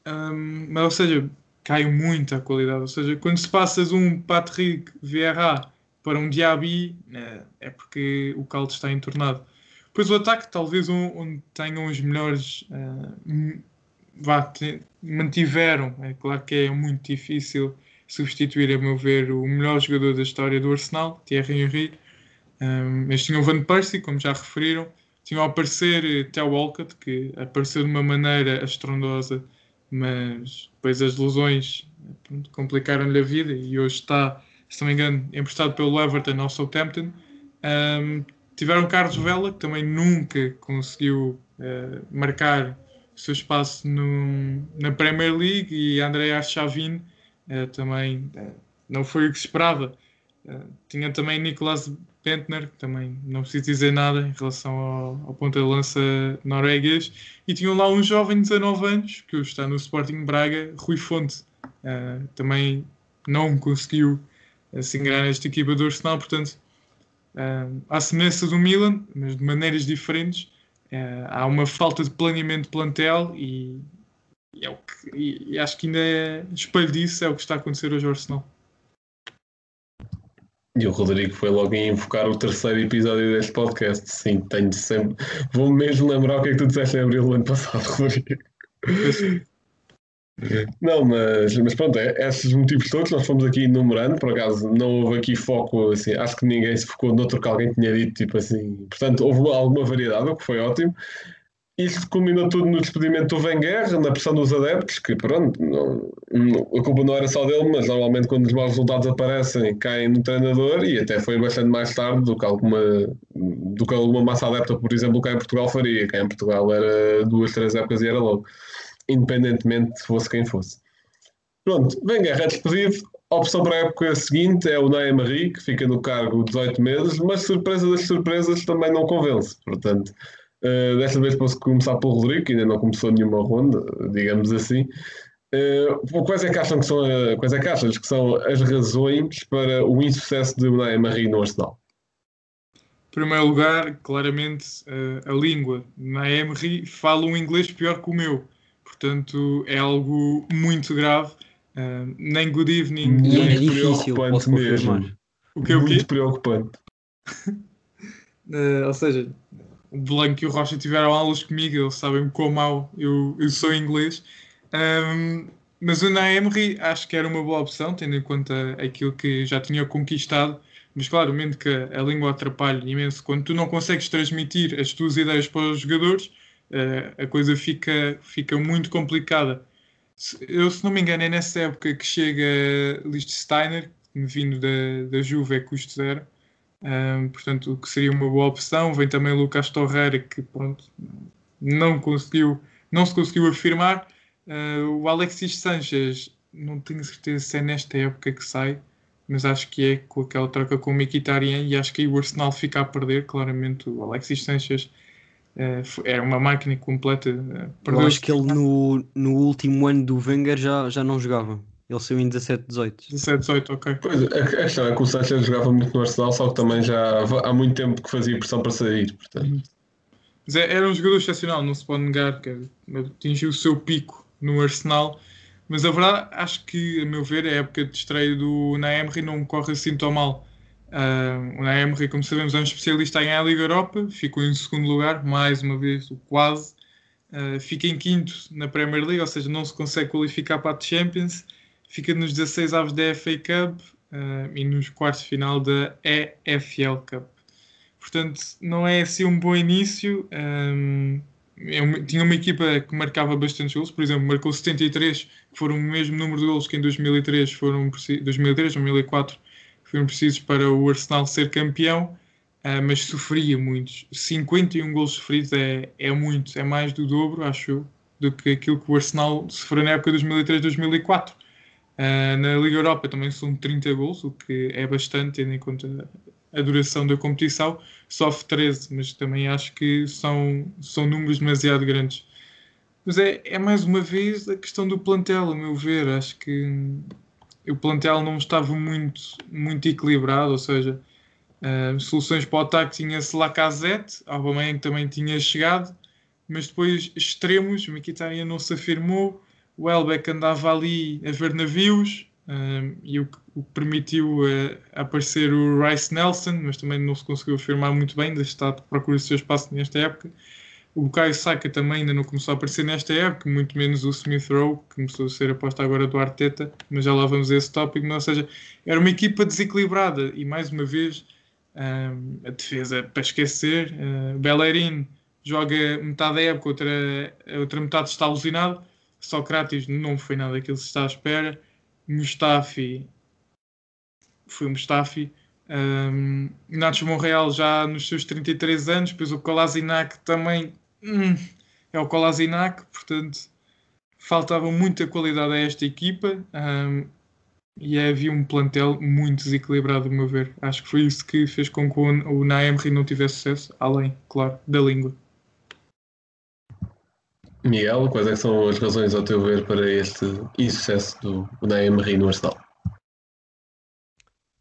um, mas, ou seja, cai muito a qualidade. Ou seja, quando se passas um Patrick Vieira para um Diaby, é, é porque o caldo está entornado. Depois o ataque, talvez onde tenham os melhores. Uh, vá, mantiveram. É claro que é muito difícil substituir, a meu ver, o melhor jogador da história do Arsenal, Thierry Henry. Um, eles tinham Van Persie, como já referiram. Tinham a aparecer eh, Theo Walcott, que apareceu de uma maneira astrondosa mas depois as lesões complicaram-lhe a vida e hoje está, se não me engano, emprestado pelo Everton ao Southampton. Um, tiveram Carlos Vela, que também nunca conseguiu uh, marcar o seu espaço no, na Premier League, e André Archavin, uh, também uh, não foi o que se esperava. tinha também Nicolas Bentner, que também não preciso dizer nada em relação ao, ao ponta de lança norueguês, e tinham lá um jovem de 19 anos, que está no Sporting Braga, Rui Fonte, também não conseguiu se enganar nesta equipa do Arsenal, portanto, à semelhança do Milan, mas de maneiras diferentes, Uh, há uma falta de planeamento de plantel e, e, é que, e, e acho que ainda é espelho disso é o que está a acontecer hoje ao Arsenal. E o Rodrigo foi logo em invocar o terceiro episódio deste podcast. Sim, tenho sempre. Vou mesmo lembrar o que é que tu disseste em abril do ano passado, [laughs] Rodrigo. Não, mas, mas pronto, é, esses motivos todos nós fomos aqui enumerando, por acaso não houve aqui foco, assim, acho que ninguém se focou noutro que alguém tinha dito, tipo assim, portanto houve alguma variedade, o que foi ótimo. Isto culminou tudo no despedimento do Wenger, na pressão dos adeptos, que pronto, não, a culpa não era só dele, mas normalmente quando os maus resultados aparecem, caem no treinador e até foi bastante mais tarde do que alguma, do que alguma massa adepta, por exemplo, cá em Portugal faria. Cá em Portugal era duas, três épocas e era logo independentemente se fosse quem fosse. Pronto, Wenger é despedido. A opção para a época seguinte é o Marie, que fica no cargo 18 meses, mas surpresa das surpresas também não convence. Portanto, uh, desta vez posso começar pelo Rodrigo, que ainda não começou nenhuma ronda, digamos assim. Uh, quais é que acham que são, uh, quais é que achas que são as razões para o insucesso de Unai Marie no Arsenal? Em primeiro lugar, claramente, uh, a língua. Na Emery fala um inglês pior que o meu. Portanto, é algo muito grave. Uh, nem good evening, muito nem é difícil, posso mesmo. O que é o quê? Muito preocupante. uh, [laughs] ou seja, o Blanco e o Rocha tiveram aulas comigo, eles sabem quão mal eu, eu sou inglês. Um, mas o Naemri acho que era uma boa opção, tendo em conta aquilo que já tinha conquistado. Mas claramente que a língua atrapalha imenso. Quando tu não consegues transmitir as tuas ideias para os jogadores, uh, a coisa fica, fica muito complicada. Eu, se não me engano, é nessa época que chega Lichtsteiner, vindo da, da Juve, é custo zero. Um, portanto, o que seria uma boa opção. Vem também o Lucas Torreira, que pronto, não conseguiu, não se conseguiu afirmar. Uh, o Alexis Sanchez, não tenho certeza se é nesta época que sai, mas acho que é com aquela troca com o Mkhitaryan e acho que aí o Arsenal fica a perder, claramente. O Alexis Sanchez é uma máquina completa. Eh, Eu acho que ele no, no último ano do Wenger já, já não jogava. Ele saiu em 17, 18. 17, 18, ok. Pois, a questão é que o Sanchez jogava muito no Arsenal, só que também já há muito tempo que fazia pressão para sair. Portanto. Mas é, era um jogador excepcional, não se pode negar que atingiu o seu pico no Arsenal. Mas a verdade, acho que, a meu ver, a época de estreia do Naemri não corre assim tão mal. Uh, o Emery, como sabemos, é um especialista em a Liga Europa, ficou em segundo lugar, mais uma vez, quase. Uh, fica em quinto na Premier League, ou seja, não se consegue qualificar para a Champions. Fica nos 16 avos da FA Cup uh, e nos quartos de final da EFL Cup. Portanto, não é assim um bom início. Um, é tinha uma equipa que marcava bastantes gols, por exemplo, marcou 73, que foram o mesmo número de gols que em 2003 foram 2003, 2004 foram precisos para o Arsenal ser campeão, uh, mas sofria muitos. 51 gols sofridos é, é muito, é mais do dobro, acho eu, do que aquilo que o Arsenal sofreu na época de 2003-2004. Uh, na Liga Europa também são 30 gols, o que é bastante, tendo em conta a duração da competição. Sofre 13, mas também acho que são, são números demasiado grandes. Mas é, é mais uma vez a questão do plantel, a meu ver. Acho que o plantel não estava muito, muito equilibrado, ou seja, uh, soluções para o ataque tinha-se Lacazette, Aubameyang também tinha chegado, mas depois extremos, Mkhitaryan não se afirmou, o Elbeck andava ali a ver navios, uh, e o que, o que permitiu uh, aparecer o Rice Nelson, mas também não se conseguiu afirmar muito bem, deixa estar de procurar o seu espaço nesta época. O Bukayo Saka também ainda não começou a aparecer nesta época, muito menos o Smith Rowe, que começou a ser aposta agora do Arteta, mas já lá vamos a esse tópico. Ou seja, era uma equipa desequilibrada e mais uma vez um, a defesa para esquecer. Uh, Bellerin joga metade da época, outra, outra metade está alucinado. Sócrates não foi nada daquilo que se está à espera. Mustafi foi o Mustafi. Um, Nacho Monreal já nos seus 33 anos, depois o Kolasinac também hum, é o Kolasinac, portanto faltava muita qualidade a esta equipa. Um, E havia um plantel muito desequilibrado, a meu ver. Acho que foi isso que fez com que o Naemri não tivesse sucesso, além, claro, da língua. Miguel, quais é são as razões, ao teu ver, para este insucesso do Naemery no Arsenal?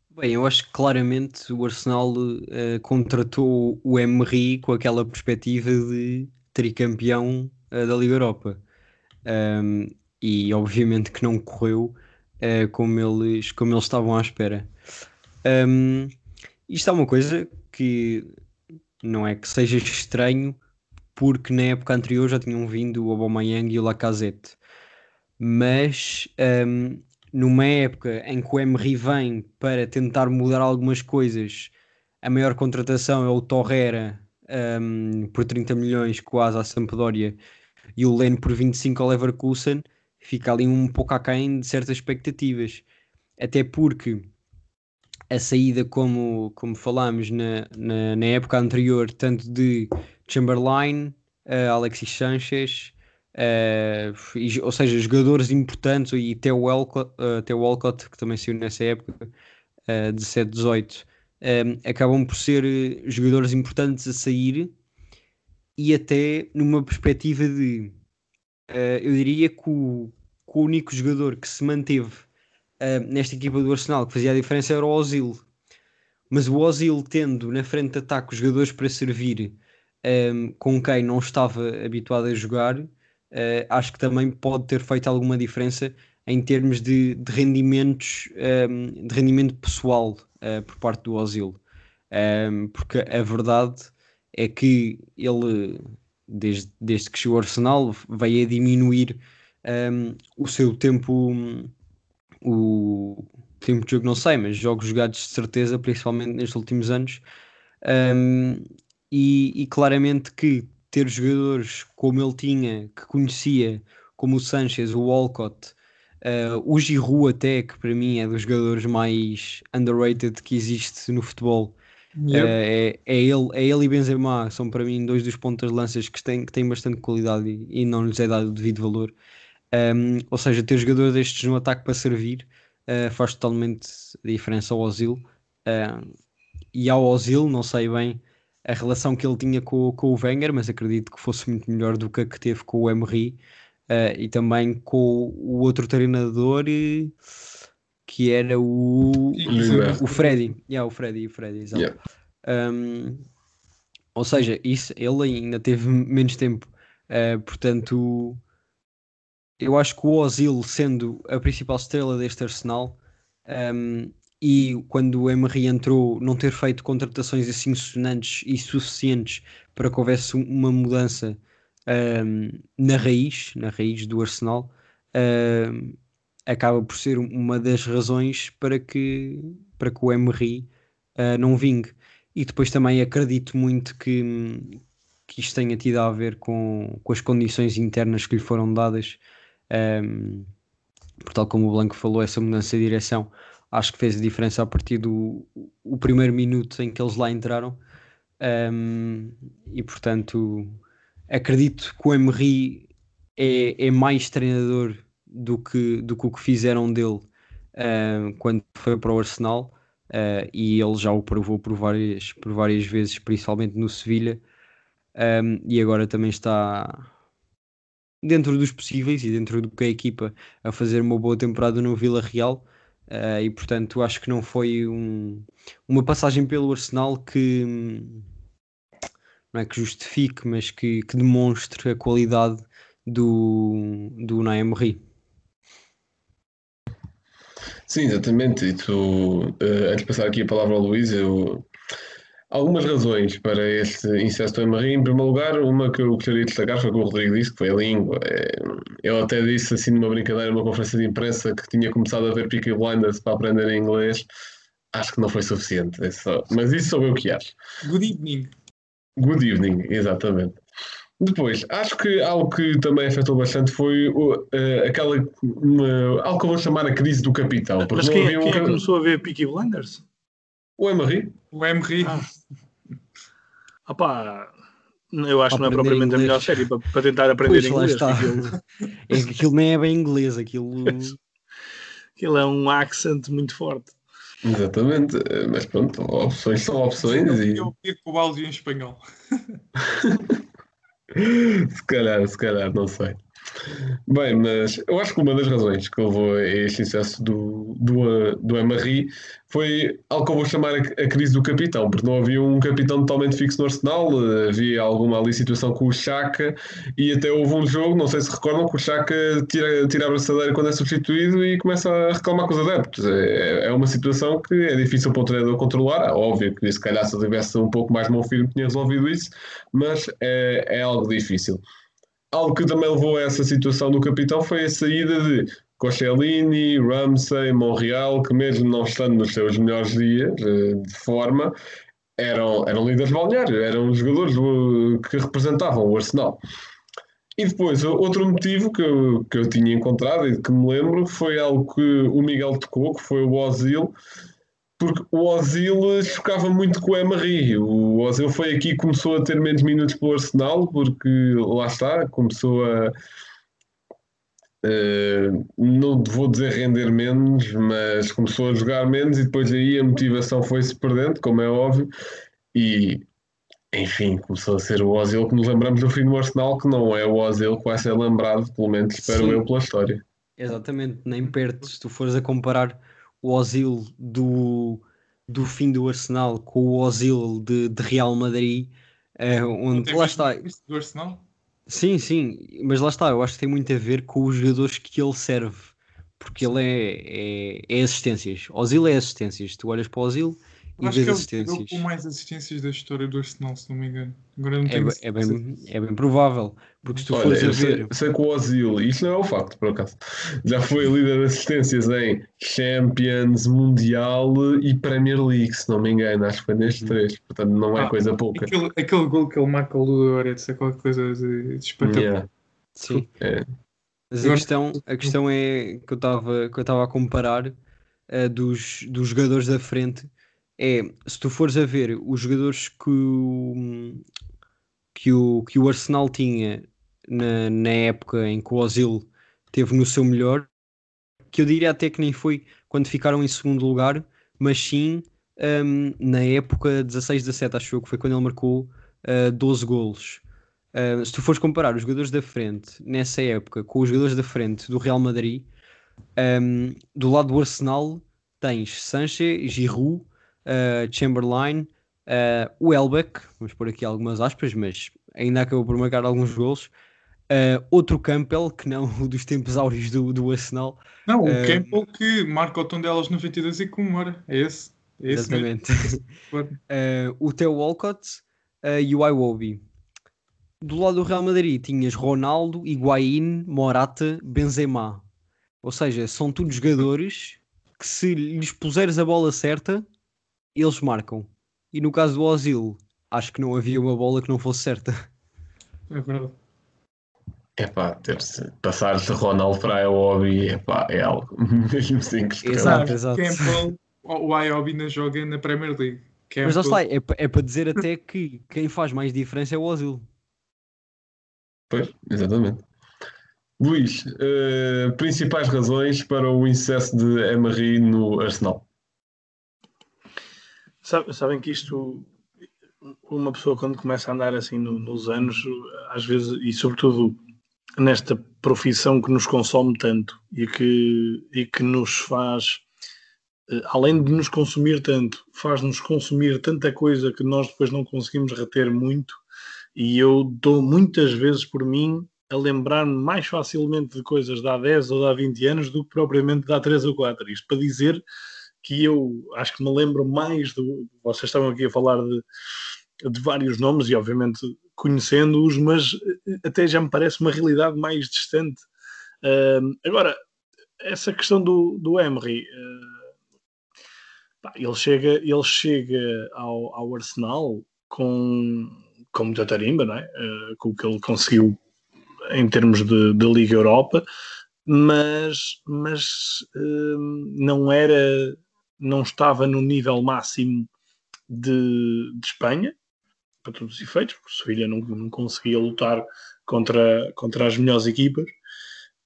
Bem, eu acho que claramente o Arsenal uh, contratou o Emery com aquela perspectiva de tricampeão uh, da Liga Europa. Um, e obviamente que não correu uh, como, eles, como eles estavam à espera. Um, isto é uma coisa que não é que seja estranho, porque na época anterior já tinham vindo o Aubameyang e o Lacazette. Mas um, numa época em que o Emery vem para tentar mudar algumas coisas, a maior contratação é o Torreira um, por 30 milhões quase à Sampdoria e o Leno por 25 ao Leverkusen, fica ali um pouco aquém de certas expectativas. Até porque a saída, como, como falámos na, na, na época anterior, tanto de Chamberlain, uh, Alexis Sanchez, uh, e, ou seja, jogadores importantes, e Theo Walcott, uh, Walcott que também saiu nessa época, uh, 17-18, um, acabam por ser jogadores importantes a sair e até numa perspectiva de eu diria que o, que o, único jogador que se manteve nesta equipa do Arsenal que fazia a diferença era o Ozil. Mas o Ozil tendo na frente de ataque os jogadores para servir um, com quem não estava habituado a jogar, uh, acho que também pode ter feito alguma diferença em termos de, de rendimentos, um, de rendimento pessoal uh, por parte do Ozil. Um, porque a verdade é que ele, desde, desde que chegou ao Arsenal, veio a diminuir o seu tempo, o tempo de jogo, não sei, mas jogos jogados de certeza, principalmente nestes últimos anos. Um, e, e, claramente que ter jogadores como ele tinha, que conhecia, como o Sanchez, o Walcott, uh, o Giroud até, que para mim é dos jogadores mais underrated que existe no futebol. Yep. Uh, é, é, ele, é ele e Benzema, são para mim dois dos pontas de lanças que têm, que têm bastante qualidade e, e não lhes é dado o devido valor. Um, ou seja, ter jogadores destes no ataque para servir uh, faz totalmente diferença ao Ozil. Uh, e ao Ozil, não sei bem a relação que ele tinha com, com o Wenger, mas acredito que fosse muito melhor do que a que teve com o Emery uh, e também com o outro treinador que era o, o Freddy. Yeah, o Freddy, o Freddy, exato. Yeah. Um, ou seja, isso, ele ainda teve menos tempo. Uh, portanto, eu acho que o Ozil, sendo a principal estrela deste Arsenal, um, e quando o Emery entrou, não ter feito contratações assim sonantes e suficientes para que houvesse uma mudança um, na raiz, na raiz do Arsenal, um, acaba por ser uma das razões para que, para que o Emery uh, não vingue. E depois também acredito muito que, que isto tenha tido a ver com, com as condições internas que lhe foram dadas. Um, por tal como o Blanco falou, essa mudança de direção acho que fez a diferença a partir do o primeiro minuto em que eles lá entraram. Um, e portanto, acredito que o Emery é, é mais treinador do que, do que o que fizeram dele uh, quando foi para o Arsenal. Uh, e ele já o provou por várias, por várias vezes, principalmente no Sevilha, um, e agora também está dentro dos possíveis e dentro do que a equipa a fazer uma boa temporada no Vila Real. Uh, e portanto acho que não foi um, uma passagem pelo Arsenal que não é que justifique, mas que, que demonstre a qualidade do, do Naemery. Sim, exatamente. E tu, uh, antes de passar aqui a palavra ao Luís, eu algumas razões para este incesto em Marie. Em primeiro lugar, uma que eu gostaria de destacar foi o que o Rodrigo disse, que foi a língua. É, eu até disse assim numa brincadeira, numa conferência de imprensa, que tinha começado a ver Peaky Blinders para aprender inglês. Acho que não foi suficiente. É só... Mas isso sou eu que acho. Good evening. Good evening, exatamente. Depois, acho que algo que também afetou bastante foi uh, aquela. Uma, algo que eu vou chamar a crise do capitão. Mas quem, quem um... começou a ver Peaky Blinders? O Emery. O Emery. Ah. [laughs] Opa, eu acho que não é propriamente inglês. a melhor série para, para tentar aprender pois, inglês. Aquilo... [laughs] é que aquilo nem é bem inglês, aquilo. aquilo é um accent muito forte. Exatamente, mas pronto, opções são opções e Eu queria com o áudio em espanhol. [laughs] se calhar, se calhar, não sei. Bem, mas eu acho que uma das razões que levou a este sucesso do, do, do foi algo que eu vou chamar a, crise do capitão, porque não havia um capitão totalmente fixo no Arsenal, havia alguma ali situação com o Chaka e até houve um jogo, não sei se recordam, que o Chaka tira, tira a braçadeira quando é substituído e começa a reclamar com os adeptos. É, é uma situação que é difícil para o treinador controlar, óbvio que se calhar se tivesse um pouco mais mão firme tinha resolvido isso, mas é, é algo difícil algo que também levou a essa situação do capitão foi a saída de Coscielini, Ramsey, Monreal, que mesmo não estando nos seus melhores dias eh, de forma, eram, eram líderes balneários, eram jogadores uh, que representavam o Arsenal. E depois, outro motivo que eu, que eu tinha encontrado e que me lembro foi algo que o Miguel tocou, que foi o Ozil, porque o Ozil chocava muito com o Emery. O Ozil foi aqui e começou a ter menos minutos pelo Arsenal, porque lá está, começou a. Uh, não vou dizer render menos, mas começou a jogar menos e depois aí a motivação foi-se perdendo, como é óbvio, e enfim, começou a ser o Ozil que nos lembramos do fim do Arsenal, que não é o Ozil que vai ser lembrado, pelo menos espero Sim. eu, pela história. Exatamente, nem perto. Se tu fores a comparar o Ozil do, do fim do Arsenal com o Ozil de, de Real Madrid, Não onde lá está. isso do Arsenal? Sim, sim, mas lá está, eu acho que tem muito a ver com os jogadores que ele serve, porque ele é, é, é assistências. Ozil é assistências. Tu olhas para o Ozil Eu acho que ele assistências. com mais assistências da história do Arsenal, se não me engano. Agora não É, tenho be- é, bem, é bem provável, porque se tu Olha, fores a sei, ver. sei que o Ozil, isto não é o facto, por acaso, já foi líder de assistências em Champions, Mundial e Premier League, se não me engano, acho que foi nestes três, portanto não é Ah, coisa pouca. Aquele, aquele gol que ele marca ao Ludogorets é qualquer coisa de, de espetacular. Yeah. Sim. É. Mas a questão, a questão é que eu estava que eu estava a comparar eh, dos, dos jogadores da frente é se tu fores a ver os jogadores que o, que o, que o Arsenal tinha na, na época em que o Ozil teve no seu melhor, que eu diria até que nem foi quando ficaram em segundo lugar, mas sim hum, na época 16-17, acho eu que foi quando ele marcou uh, 12 golos. Uh, se tu fores comparar os jogadores da frente nessa época com os jogadores da frente do Real Madrid, um, do lado do Arsenal tens Sanche, Giroud, uh, Chamberlain, uh, o Elbeck, vamos pôr aqui algumas aspas, mas ainda acabou por marcar alguns golos. Uh, outro Campbell, que não [laughs] o dos tempos áureos do, do Arsenal. Não, o Eh, Campbell que marca o tom delas no 22 e comemora. É esse. É esse. Exatamente. [laughs] Uh, o Theo Walcott uh, e o Iwobi. Do lado do Real Madrid tinhas Ronaldo, Higuaín, Morata, Benzema. Ou seja, são todos jogadores que se lhes puseres a bola certa, eles marcam. E no caso do Ozil, acho que não havia uma bola que não fosse certa. É verdade. Epá, ter-se, passar de Ronaldo para a Hobby epá, é algo [laughs] mesmo assim que Exato, exato. Campbell, o o Iobi ainda joga na Premier League. Campbell, Mas lá é, é para dizer até que quem faz mais diferença é o Ozil. Pois, exatamente. Luís, eh, principais razões para o insucesso de Emery no Arsenal? Sabe- Sabem que isto, uma pessoa quando começa a andar assim no- nos anos, às vezes, e sobretudo nesta profissão que nos consome tanto e que, e que nos faz, eh, além de nos consumir tanto, faz-nos consumir tanta coisa que nós depois não conseguimos reter muito. E eu dou muitas vezes por mim a lembrar-me mais facilmente de coisas de há 10 ou de há 20 anos do que propriamente de há 3 ou 4. Isto para dizer que eu acho que me lembro mais do. Vocês estavam aqui a falar de, de vários nomes e, obviamente, conhecendo-os, mas eh, até já me parece uma realidade mais distante. Ahm, agora, essa questão do, do Emery, pá, ele chega, ele chega ao, ao Arsenal com, com muita tarimba, não é? Eh, com o que ele conseguiu em termos de, de Liga Europa, mas, mas hum, não era, não estava no nível máximo de, de Espanha, para todos os efeitos, porque o Sevilha não, não conseguia lutar contra, contra as melhores equipas,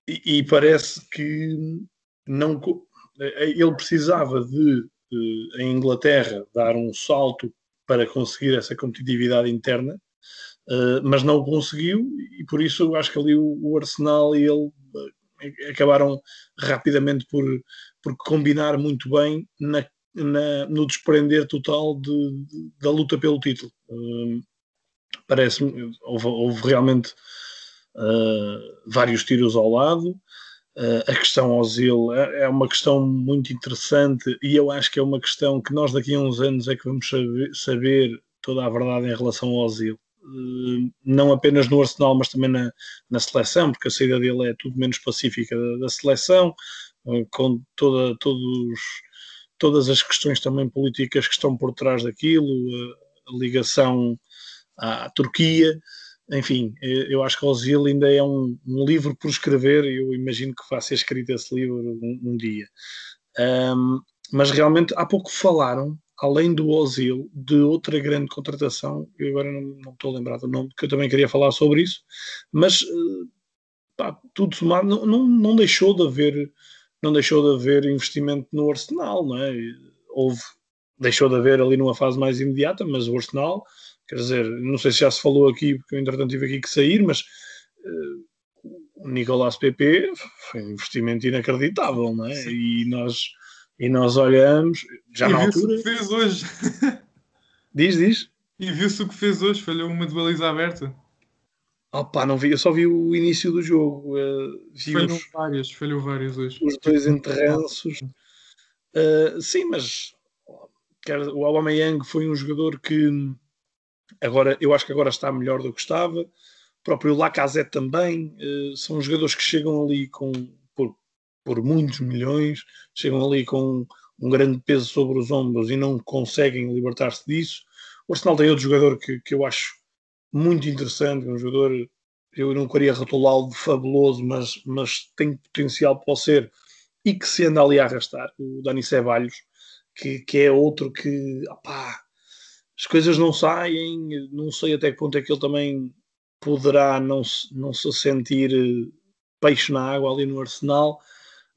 e, e parece que não, ele precisava de, de, em Inglaterra, dar um salto para conseguir essa competitividade interna, uh, mas não o conseguiu e por isso eu acho que ali o, o Arsenal e ele uh, acabaram rapidamente por, por combinar muito bem na, na, no desprender total de, de, da luta pelo título. Uh, Parece-me, houve, houve, realmente vários tiros ao lado. Uh, a questão Ozil é, é, uma questão muito interessante e eu acho que é uma questão que nós daqui a uns anos é que vamos saber, saber toda a verdade em relação ao Ozil. Uh, não apenas no Arsenal, mas também na, na, seleção, porque a saída dele é tudo menos pacífica da, da seleção, uh, com toda, todos, todas as questões também políticas que estão por trás daquilo, a ligação à Turquia enfim, eh, eu acho que Ozil ainda é um, um, livro por escrever e eu imagino que vá ser escrito esse livro um, um dia. Um, mas realmente há pouco falaram, além do Ozil, de outra grande contratação, eu agora não, não estou lembrado do nome, que eu também queria falar sobre isso, mas eh, pá, tudo somado, não, não, não, deixou de haver não deixou de haver investimento no Arsenal, não é? Houve, deixou de haver ali numa fase mais imediata, mas o Arsenal Quer dizer, não sei se já se falou aqui, porque eu entretanto tive aqui que sair, mas uh, o Nicolás PP foi um investimento inacreditável, não é? E nós, e nós olhamos, já e na altura. o que fez hoje. diz, diz. E viu-se o que fez hoje, falhou uma de baliza aberta. Opa, não vi, eu só vi o início do jogo. Uh, falhou os, várias, falhou várias hoje. Os dois enterranços. Uh, sim, mas o Aubameyang foi um jogador que Agora, eu acho que agora está melhor do que estava. O próprio Lacazette também. Uh, são jogadores que chegam ali com, por, por muitos milhões, chegam ali com um grande peso sobre os ombros e não conseguem libertar-se disso. O Arsenal tem outro jogador que, que eu acho muito interessante, um jogador, eu não queria rotulá-lo de fabuloso, mas, mas tem potencial para ser e que se anda ali a arrastar, o Dani Ceballos, que, que é outro que, opá, as coisas não saem, não sei até que ponto é que ele também poderá não se, não se sentir eh, peixe na água ali no Arsenal,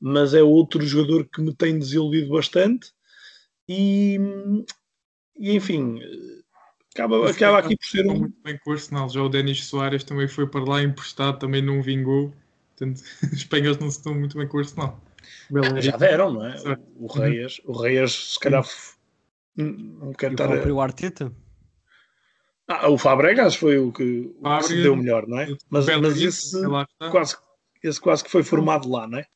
mas é outro jogador que me tem desiludido bastante e, e enfim, acaba, acaba aqui por ser um... muito bem com o Arsenal, já o Denis Soares também foi para lá emprestado, também não vingou, portanto [laughs] os espanhóis não se estão muito bem com o Arsenal. Já deram, não é? O Reis, o Reis se calhar não quero estar. O próprio. Arteta? Ah, o Fabregas foi o que, o que se deu melhor, não é? Mas, mas esse, quase, esse quase que foi formado lá, não é?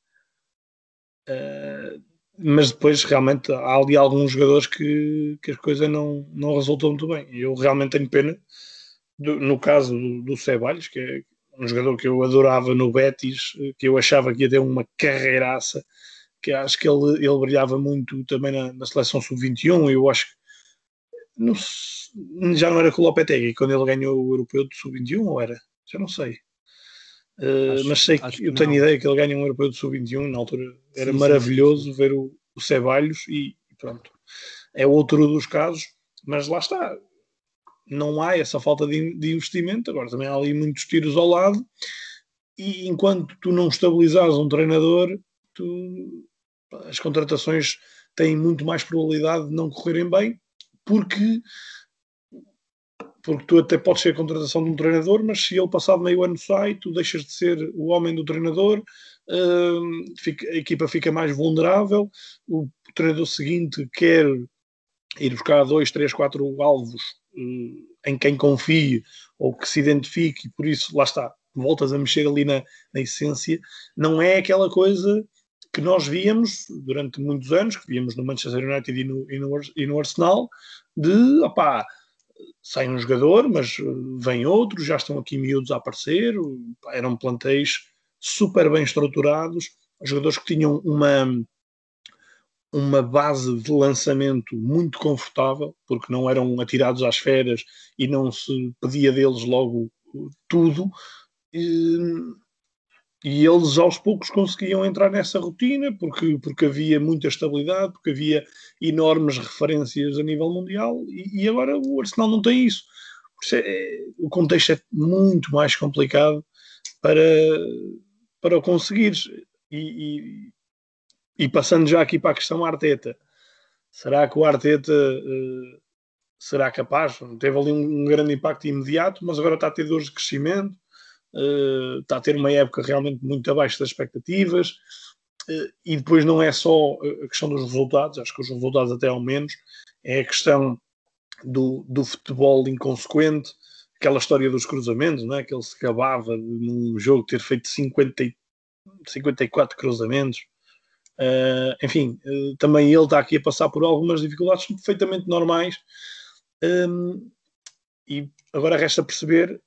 Uh, mas depois realmente há ali alguns jogadores que, que as coisas não, não resultam muito bem. Eu realmente tenho pena, do, no caso do, do Ceballos, que é um jogador que eu adorava no Betis, que eu achava que ia ter uma carreiraça que acho que ele, ele brilhava muito também na, na seleção sub-21. Eu acho que não, já não era com o Lopetegui quando ele ganhou o europeu de sub-21 ou era? Já não sei. Uh, acho, mas sei que, que eu tenho não. ideia que ele ganha um europeu de sub-21 na altura. Era sim, maravilhoso sim, ver o, o Ceballos e, e pronto. É outro dos casos, mas lá está. Não há essa falta de, de investimento. Agora também há ali muitos tiros ao lado. E enquanto tu não estabilizares um treinador, tu as contratações têm muito mais probabilidade de não correrem bem, porque, porque tu até podes ser a contratação de um treinador, mas se ele passado meio ano sai, tu deixas de ser o homem do treinador, fica, a equipa fica mais vulnerável, o treinador seguinte quer ir buscar dois, três, quatro alvos uh, em quem confie ou que se identifique, e por isso lá está, voltas a mexer ali na, na essência, não é aquela coisa que nós víamos durante muitos anos, que víamos no Manchester United e no, e no, e no Arsenal, de opá, sai um jogador, mas eh, vem outro, já estão aqui miúdos a aparecer, eram plantéis super bem estruturados, jogadores que tinham uma, uma base de lançamento muito confortável, porque não eram atirados às feras e não se pedia deles logo tudo. E, e eles aos poucos conseguiam entrar nessa rotina porque, porque havia muita estabilidade, porque havia enormes referências a nível mundial e, e agora o Arsenal não tem isso. É, o contexto é muito mais complicado para, para conseguir. E, e, e passando já aqui para a questão Arteta, será que o Arteta uh, será capaz? Teve ali um, um, grande impacto imediato, mas agora está a ter dores de crescimento, uh, está a ter uma época realmente muito abaixo das expectativas. Uh, e depois não é só a questão dos resultados, acho que os resultados até ao menos, é a questão do, do futebol inconsequente, aquela história dos cruzamentos, não é? que ele se acabava num jogo ter feito 50, 54 cruzamentos. Uh, enfim, uh, também ele está aqui a passar por algumas dificuldades perfeitamente normais. Um, e agora resta perceber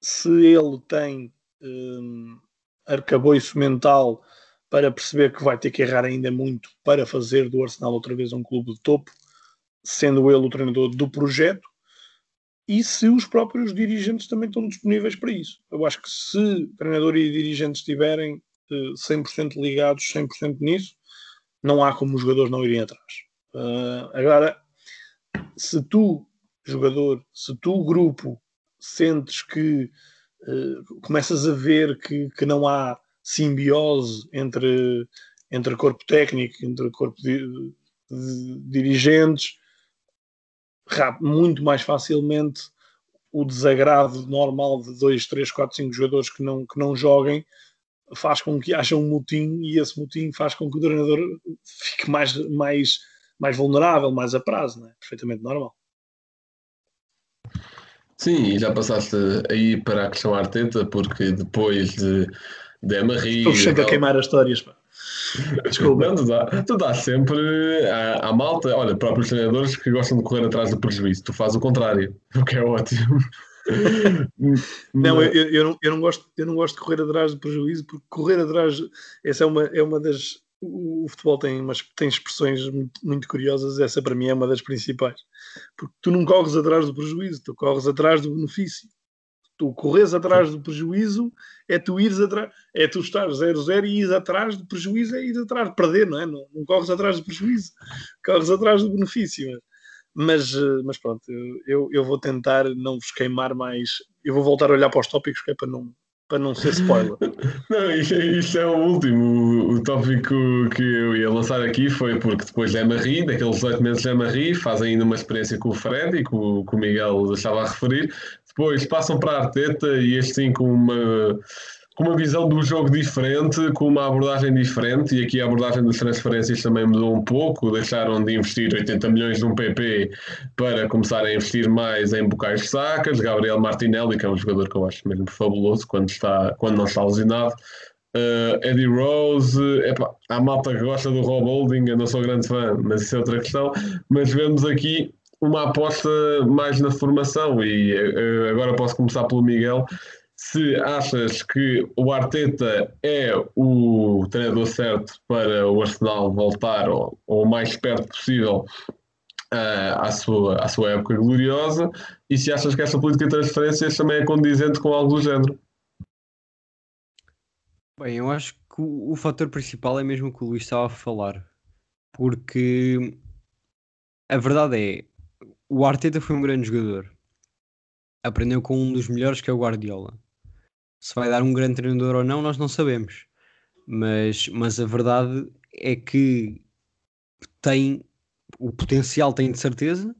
se ele tem um, arcabouço mental para perceber que vai ter que errar ainda muito para fazer do Arsenal outra vez um clube de topo, sendo ele o treinador do projeto, e se os próprios dirigentes também estão disponíveis para isso. Eu acho que se treinador e dirigentes estiverem 100% ligados 100% nisso, não há como os jogadores não irem atrás. Uh, agora, se tu, jogador, se tu, grupo, sentes que uh, começas a ver que, que não há simbiose entre, entre corpo técnico, entre corpo de, de dirigentes, muito mais facilmente o desagrado normal de 2, 3, 4, 5 jogadores que não, que não joguem faz com que haja um motim e esse motim faz com que o treinador fique mais, mais, mais vulnerável, mais a prazo, não é? Perfeitamente normal. Sim, e já passaste aí para a questão Arteta, porque depois de, de Emery... Estou sempre a queimar as histórias, pá. [laughs] Desculpa. Não, tu, dá, tu sempre à, à, malta, olha, próprios treinadores que gostam de correr atrás do prejuízo. Tu fazes o contrário, [laughs] o que é ótimo. [laughs] não, eu, eu, não, eu, não gosto, eu não gosto de correr atrás do prejuízo, porque correr atrás, essa é uma, é uma das. O, o futebol tem, umas, tem expressões muito, muito, curiosas, essa para mim é uma das principais. Porque tu não corres atrás do prejuízo, tu corres atrás do benefício. Tu corres atrás do prejuízo é tu ires atrás, é tu estar 0-0 e ires atrás do prejuízo, é ir atrás de perder, não é? Não, não corres atrás do prejuízo, [laughs] corres atrás do benefício. Mas, eh, mas pronto, eu, eu vou tentar não vos queimar mais. Eu vou voltar a olhar para os tópicos que é para não, para não ser spoiler. [laughs] não, isto, isto, é o último. O, o, tópico que eu ia lançar aqui foi porque depois de Emery, daqueles 18 meses de Emery, fazem ainda uma experiência com o Fred e com, com o Miguel estava a referir. Depois passam para a Arteta e este sim com uma com uma visão do jogo diferente, com uma abordagem diferente, e aqui a abordagem das transferências também mudou um pouco, deixaram de investir 80 milhões num PP para começar a investir mais em bocais sacas, Gabriel Martinelli, que é um jogador que eu acho mesmo fabuloso quando, está, quando não está lesionado, uh, Eddie Rose, epa, há malta que gosta do Rob Holding, eu não sou grande fã, mas isso é outra questão, mas vemos aqui uma aposta mais na formação, e uh, agora posso começar pelo Miguel, se achas que o Arteta é o treinador certo para o Arsenal voltar ou, o mais perto possível uh, à, sua, à sua época gloriosa e se achas que essa política de transferências também é condizente com algo do género. Bem, eu acho que o, o fator principal é mesmo o que o Luís estava a falar, porque a verdade é o Arteta foi um grande jogador. Aprendeu com um dos melhores que é o Guardiola se vai dar um grande treinador ou não, nós não sabemos. Mas, mas a verdade é que tem o potencial, tem de certeza.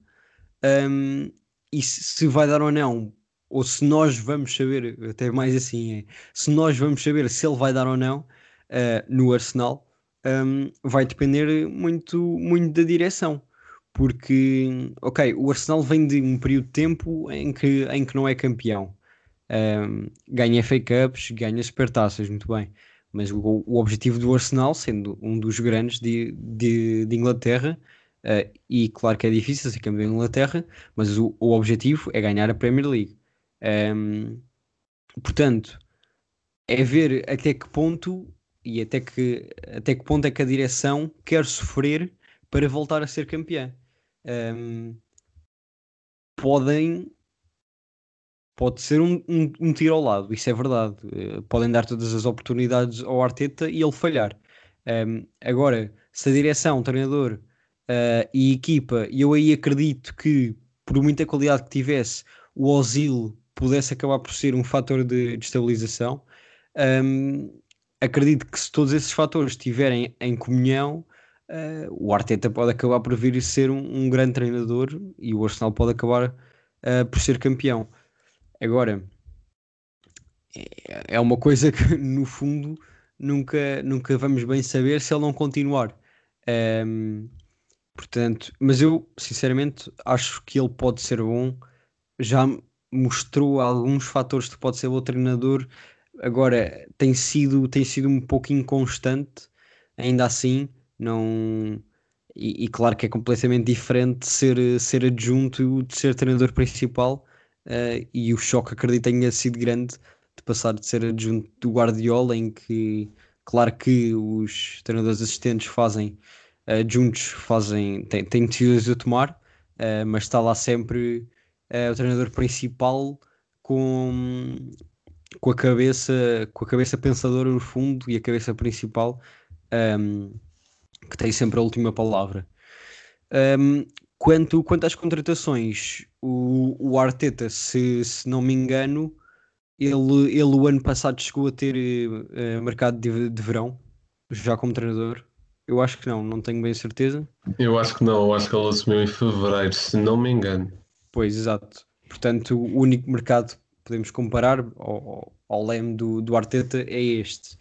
Um, e se, se vai dar ou não, ou se nós vamos saber, até mais assim, é, se nós vamos saber se ele vai dar ou não uh, no Arsenal, um, vai depender muito, muito da direção. Porque, ok, o Arsenal vem de um período de tempo em que, em que não é campeão. Um, ganha FA Cups, ganha supertaças, muito bem. Mas o, o, objetivo do Arsenal, sendo um dos grandes de, de, de Inglaterra, uh, e claro que é difícil ser campeão de Inglaterra, mas o, o objetivo é ganhar a Premier League. Um, portanto, é ver até que ponto e até que, até que ponto é que a direção quer sofrer para voltar a ser campeã. Um, podem pode ser um, um, um, tiro ao lado, isso é verdade. Uh, podem dar todas as oportunidades ao Arteta e ele falhar. Um, agora, se a direção, treinador uh, e equipa, e eu aí acredito que, por muita qualidade que tivesse, o Ozil pudesse acabar por ser um fator de, de estabilização. Acredito que se todos esses fatores estiverem em comunhão, uh, o Arteta pode acabar por vir a ser um, um grande treinador e o Arsenal pode acabar uh, por ser campeão. Agora, é, é uma coisa que [laughs] no fundo nunca, nunca vamos bem saber se ele não continuar. Um, portanto, mas eu sinceramente acho que ele pode ser bom. Já mostrou alguns fatores que pode ser bom treinador. Agora tem sido, tem sido um pouco inconstante, ainda assim, não. E, e claro que é completamente diferente ser, ser adjunto de ser treinador principal. Uh, e o choque acredito tenha sido grande de passar de ser adjunto do Guardiola, em que, claro que os treinadores assistentes fazem, adjuntos fazem, têm, têm decisões a tomar, uh, mas está lá sempre o treinador principal com, com, a cabeça, com a cabeça pensadora no fundo e a cabeça principal um, que tem sempre a última palavra. Um, quanto, quanto às contratações, o, o Arteta, se, se não me engano, ele, ele o ano passado chegou a ter uh, mercado de, de verão, já como treinador. Eu acho que não, não tenho bem certeza. Eu acho que não, eu acho que ele assumiu em fevereiro, se não me engano. Pois, exato. Portanto, o único mercado que podemos comparar ao, ao leme do, do Arteta é este.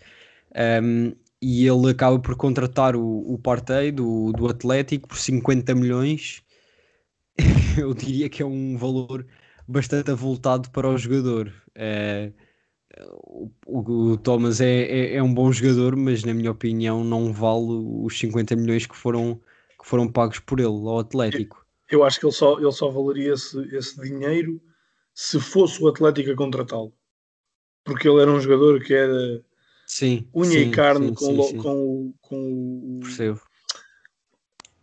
Um, e ele acaba por contratar o, o Partey do, do Atlético por 50 milhões. [laughs] eu diria que é um valor bastante avultado para o jogador. É, o, o, Thomas é, é, é, um bom jogador, mas na minha opinião não vale os 50 milhões que foram, que foram pagos por ele ao Atlético. Eu, eu acho que ele só, ele só valeria esse, esse dinheiro se fosse o Atlético a contratá-lo. Porque ele era um jogador que era sim, unha sim, e carne sim, com, sim, com, com, com, Percebo.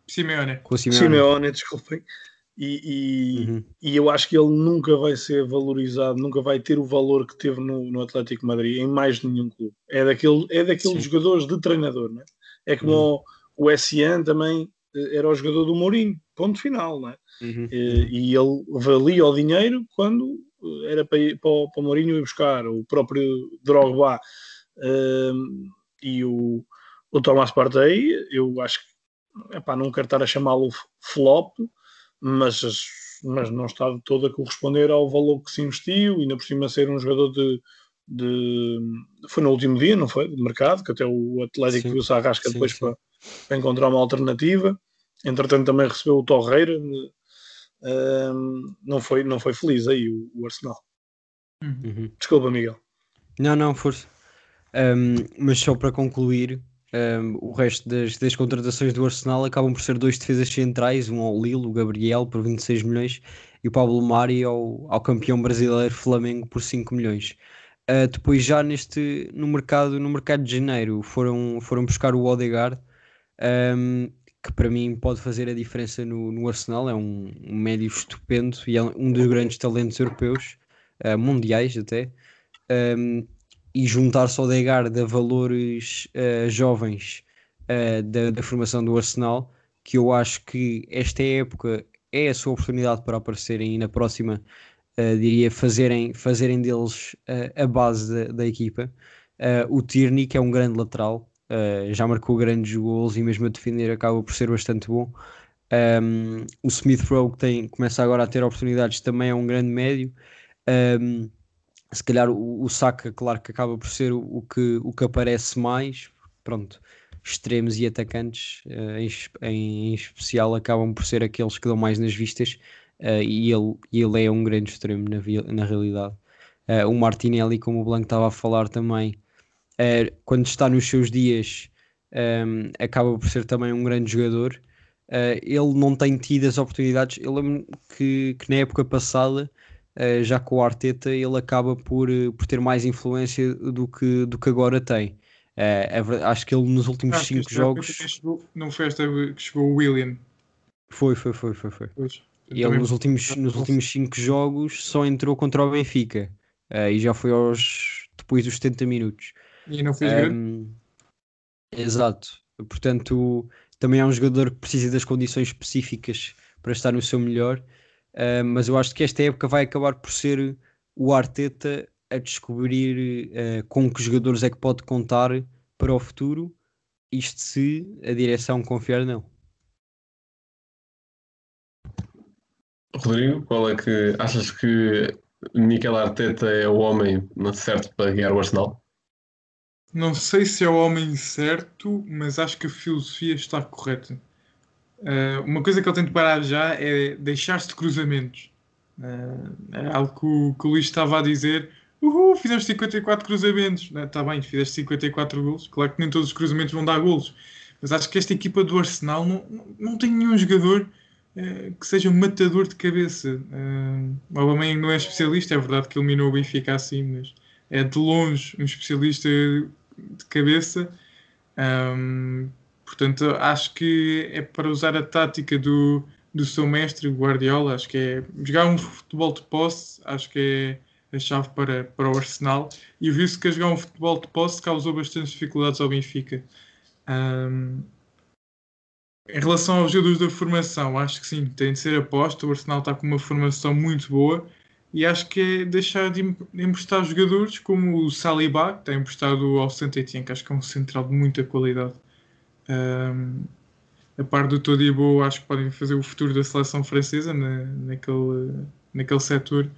Simeone. Com o Simeone. Simeone, desculpem. E, e, Uhum. e eu acho que ele nunca vai ser valorizado, nunca vai ter o valor que teve no, no Atlético Madrid em mais nenhum clube. É, daquele, é daqueles Sim. jogadores de treinador, é? É como Uhum. o, o SN também eh, era o jogador do Mourinho, ponto final, é? Uhum. Eh, E ele valia o dinheiro quando eh, era para, ir, para, o, para o Mourinho ir buscar o próprio Drogba ehm, e o, o Thomas Partey. Eu acho que epá, não quero estar a chamá-lo flop, mas, mas não está de todo a corresponder ao valor que se investiu, e ainda por cima ser um jogador de, de foi no último dia, não foi? De mercado, que até o Atlético viu-se à rasca depois sim. Para, para encontrar uma alternativa. Entretanto, também recebeu o Torreira. Ehm, não, foi, não foi feliz aí o, o Arsenal. Uhum. Desculpa, Miguel. Não, não, força. Um, mas só para concluir, um, o resto das, das contratações do Arsenal acabam por ser dois defesas centrais, um ao Lille, o Gabriel, por 26 milhões, e o Pablo Mari ao, ao campeão brasileiro Flamengo por 5 milhões. Uh, depois já neste no mercado no mercado de janeiro foram, foram buscar o Odegaard um, que para mim pode fazer a diferença no, no Arsenal é um, um médio estupendo e é um dos grandes talentos europeus uh, mundiais até um, e juntar-se ao Odegaard a valores uh, jovens uh, da, da formação do Arsenal que eu acho que esta época é a sua oportunidade para aparecerem e na próxima Uh, diria, fazerem, fazerem deles a base da, da equipa. O Tierney, que é um grande lateral, já marcou grandes gols e mesmo a defender acaba por ser bastante bom. Um, o Smith Rowe, que tem, começa agora a ter oportunidades, também é um grande médio. Um, se calhar o, o Saka, claro que acaba por ser o, o, que, o que aparece mais. Pronto, extremos e atacantes, em, em, em especial, acabam por ser aqueles que dão mais nas vistas. Uh, e ele, ele é um grande extremo na, na realidade. Uh, o Martinelli, como o Blanco estava a falar também, uh, quando está nos seus dias, um, acaba por ser também um grande jogador. ele não tem tido as oportunidades. Eu lembro que, que na época passada, já com o Arteta, ele acaba por, por ter mais influência do que, do que agora tem. É verdade, acho que ele nos últimos 5 jogos. Chegou, não foi esta que chegou o William. Foi, foi, foi, foi. foi. Pois. E ele nos últimos, nos últimos cinco jogos só entrou contra o Benfica uh, e já foi aos depois dos 70 minutos. E não fez um, grande. Exato. Portanto, também é um jogador que precisa das condições específicas para estar no seu melhor. Uh, mas eu acho que esta época vai acabar por ser o Arteta a descobrir uh, com que jogadores é que pode contar para o futuro, isto se a direção confiar não. Rodrigo, qual é que achas que Miquel Arteta é o homem certo para guiar o Arsenal? Não sei se é o homem certo, mas acho que a filosofia está correta. Uh, uma coisa que ele tem de parar já é deixar-se de cruzamentos. Uh, é algo que o, que o Luís estava a dizer. Uhul, fizemos 54 cruzamentos. Está bem, fizeste 54 golos. Claro que nem todos os cruzamentos vão dar golos. Mas acho que esta equipa do Arsenal não, não tem nenhum jogador uh, que seja um matador de cabeça. Uh, o Aubameyang não é especialista, é verdade que eliminou o Benfica assim, mas é de longe um especialista de cabeça. Um, portanto, acho que é para usar a tática do, do seu mestre, Guardiola. Acho que é jogar um futebol de posse, acho que é a chave para, para o Arsenal. E viu-se que a jogar um futebol de posse causou bastantes dificuldades ao Benfica. Um, em relação aos jogadores da formação, acho que sim, tem de ser aposta. O Arsenal está com uma formação muito boa e acho que é deixar de emprestar jogadores como o Saliba, que está emprestado ao Saint-Etienne, que acho que é um central de muita qualidade. Um, a par do Todibo, acho que podem fazer o futuro da seleção francesa na, naquele, naquele setor.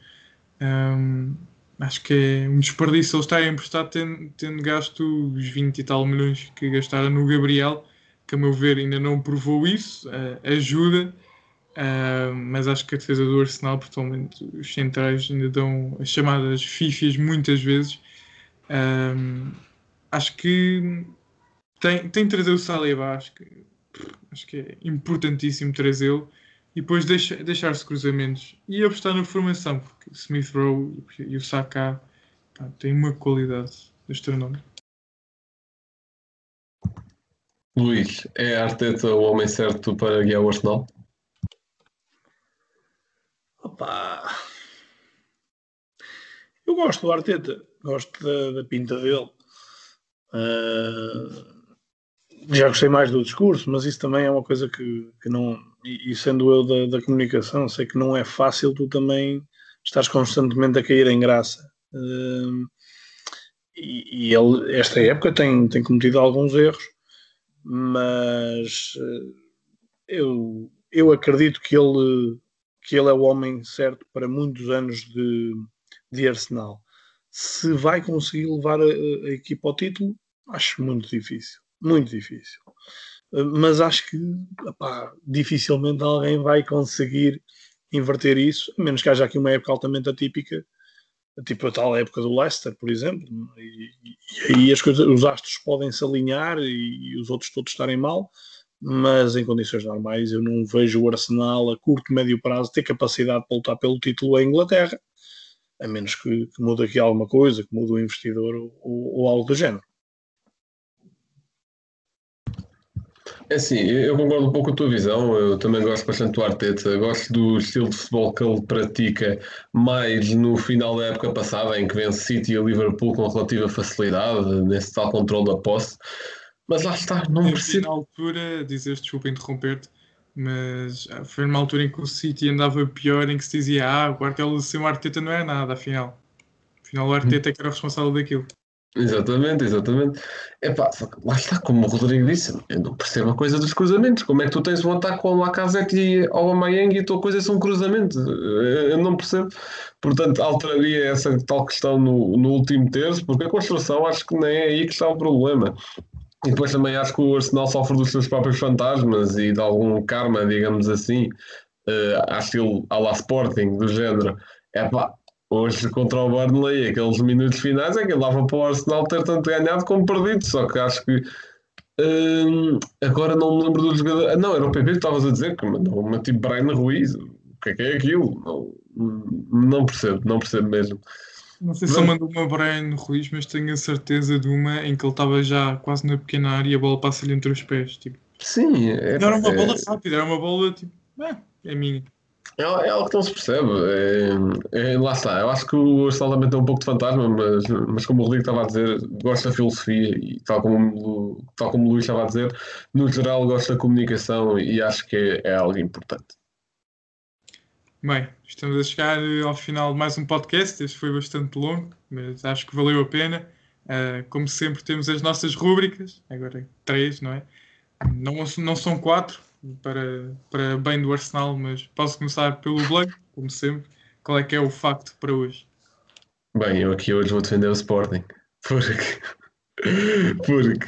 Um, acho que é um desperdício ele estar a emprestar tendo, tendo gasto os 20 e tal milhões que gastaram no Gabriel, que a meu ver ainda não provou isso, uh, ajuda, uh, mas acho que a defesa do Arsenal, principalmente os centrais, ainda dão as chamadas fifias muitas vezes. Acho que tem, tem de trazer o Saliba, acho que acho que é importantíssimo trazê-lo e depois deixa, deixar-se cruzamentos e apostar na formação, porque o Smith Rowe e o Saka pá, têm uma qualidade astronómica. Luís, é Arteta o homem certo para guiar o Arsenal? Opa! Eu gosto do Arteta, gosto da, da pinta dele. Uh, já gostei mais do discurso, mas isso também é uma coisa que, que não. E, sendo eu da, da, comunicação, sei que não é fácil tu também estás constantemente a cair em graça. Uh, e, e, ele, esta época, tem, tem cometido alguns erros, mas uh, eu, eu acredito que ele, que ele é o homem certo para muitos anos de, de Arsenal. Se vai conseguir levar a, a equipa ao título, acho muito difícil muito difícil. Mas acho que dificilmente alguém vai conseguir inverter isso, a menos que haja aqui uma época altamente atípica, tipo a tal época do Leicester, por exemplo, e, e aí as coisas, os astros podem se alinhar e, e, os outros todos estarem mal, mas em condições normais eu não vejo o Arsenal a curto, médio prazo ter capacidade para lutar pelo título em Inglaterra, a menos que, que mude aqui alguma coisa, que mude o investidor ou, ou algo do género. Assim, eu concordo um pouco com a tua visão. Eu também gosto bastante do Arteta. Gosto do estilo de futebol que ele pratica mais no final da época passada, em que vence City e Liverpool com relativa facilidade, nesse tal controle da posse. Mas lá está, não precisa. Na altura, dizer desculpa interromper-te, mas foi numa altura em que o City andava pior, em que se dizia: Ah, o Guardiola sem o Arteta não é nada, afinal. Afinal, o Arteta é que era o responsável daquilo. Exatamente, exatamente. Epá, lá está, como o Rodrigo disse, eu não percebo a coisa dos cruzamentos. Como é que tu tens um ataque com o Lacazette e ao Amayang e a tua coisa são cruzamentos? Eu não percebo. Portanto, alteraria essa tal questão no, no último terço, porque a construção acho que nem é aí que está o problema. E depois também acho que o Arsenal sofre dos seus próprios fantasmas e de algum karma, digamos assim, uh, a estilo à la Sporting, do género. Epá, Hoje contra o Burnley, aqueles minutos finais é que ele dava para o Arsenal ter tanto ganhado como perdido, só que acho que hum, agora não me lembro do jogador. Ah, não, era o PP que estavas a dizer que mandou uma tipo Brian Ruiz. O que é que é aquilo? Não, não percebo, não percebo mesmo. Não sei se ele mandou uma Brian Ruiz, mas tenho a certeza de uma em que ele estava já quase na pequena área e a bola passa-lhe entre os pés. Tipo. Sim, é, não era uma bola é... rápida, era uma bola tipo, é, é minha. É, é algo que não se percebe. É, é, lá está. Eu acho que o Arsenal também tem um pouco de fantasma, mas, mas como o Rodrigo estava a dizer, gosta da filosofia e tal como, tal como o Luís estava a dizer, no geral gosta da comunicação e acho que é, é algo importante. Bem, estamos a chegar eh, ao final de mais um podcast. Este foi bastante longo, mas acho que valeu a pena. Uh, como sempre, temos as nossas rúbricas, agora três, não é? Não, não são quatro, para, para bem do Arsenal, mas posso começar pelo blog, como sempre. Qual é que é o facto para hoje? Bem, eu aqui hoje vou defender o Sporting. Porque. Porque.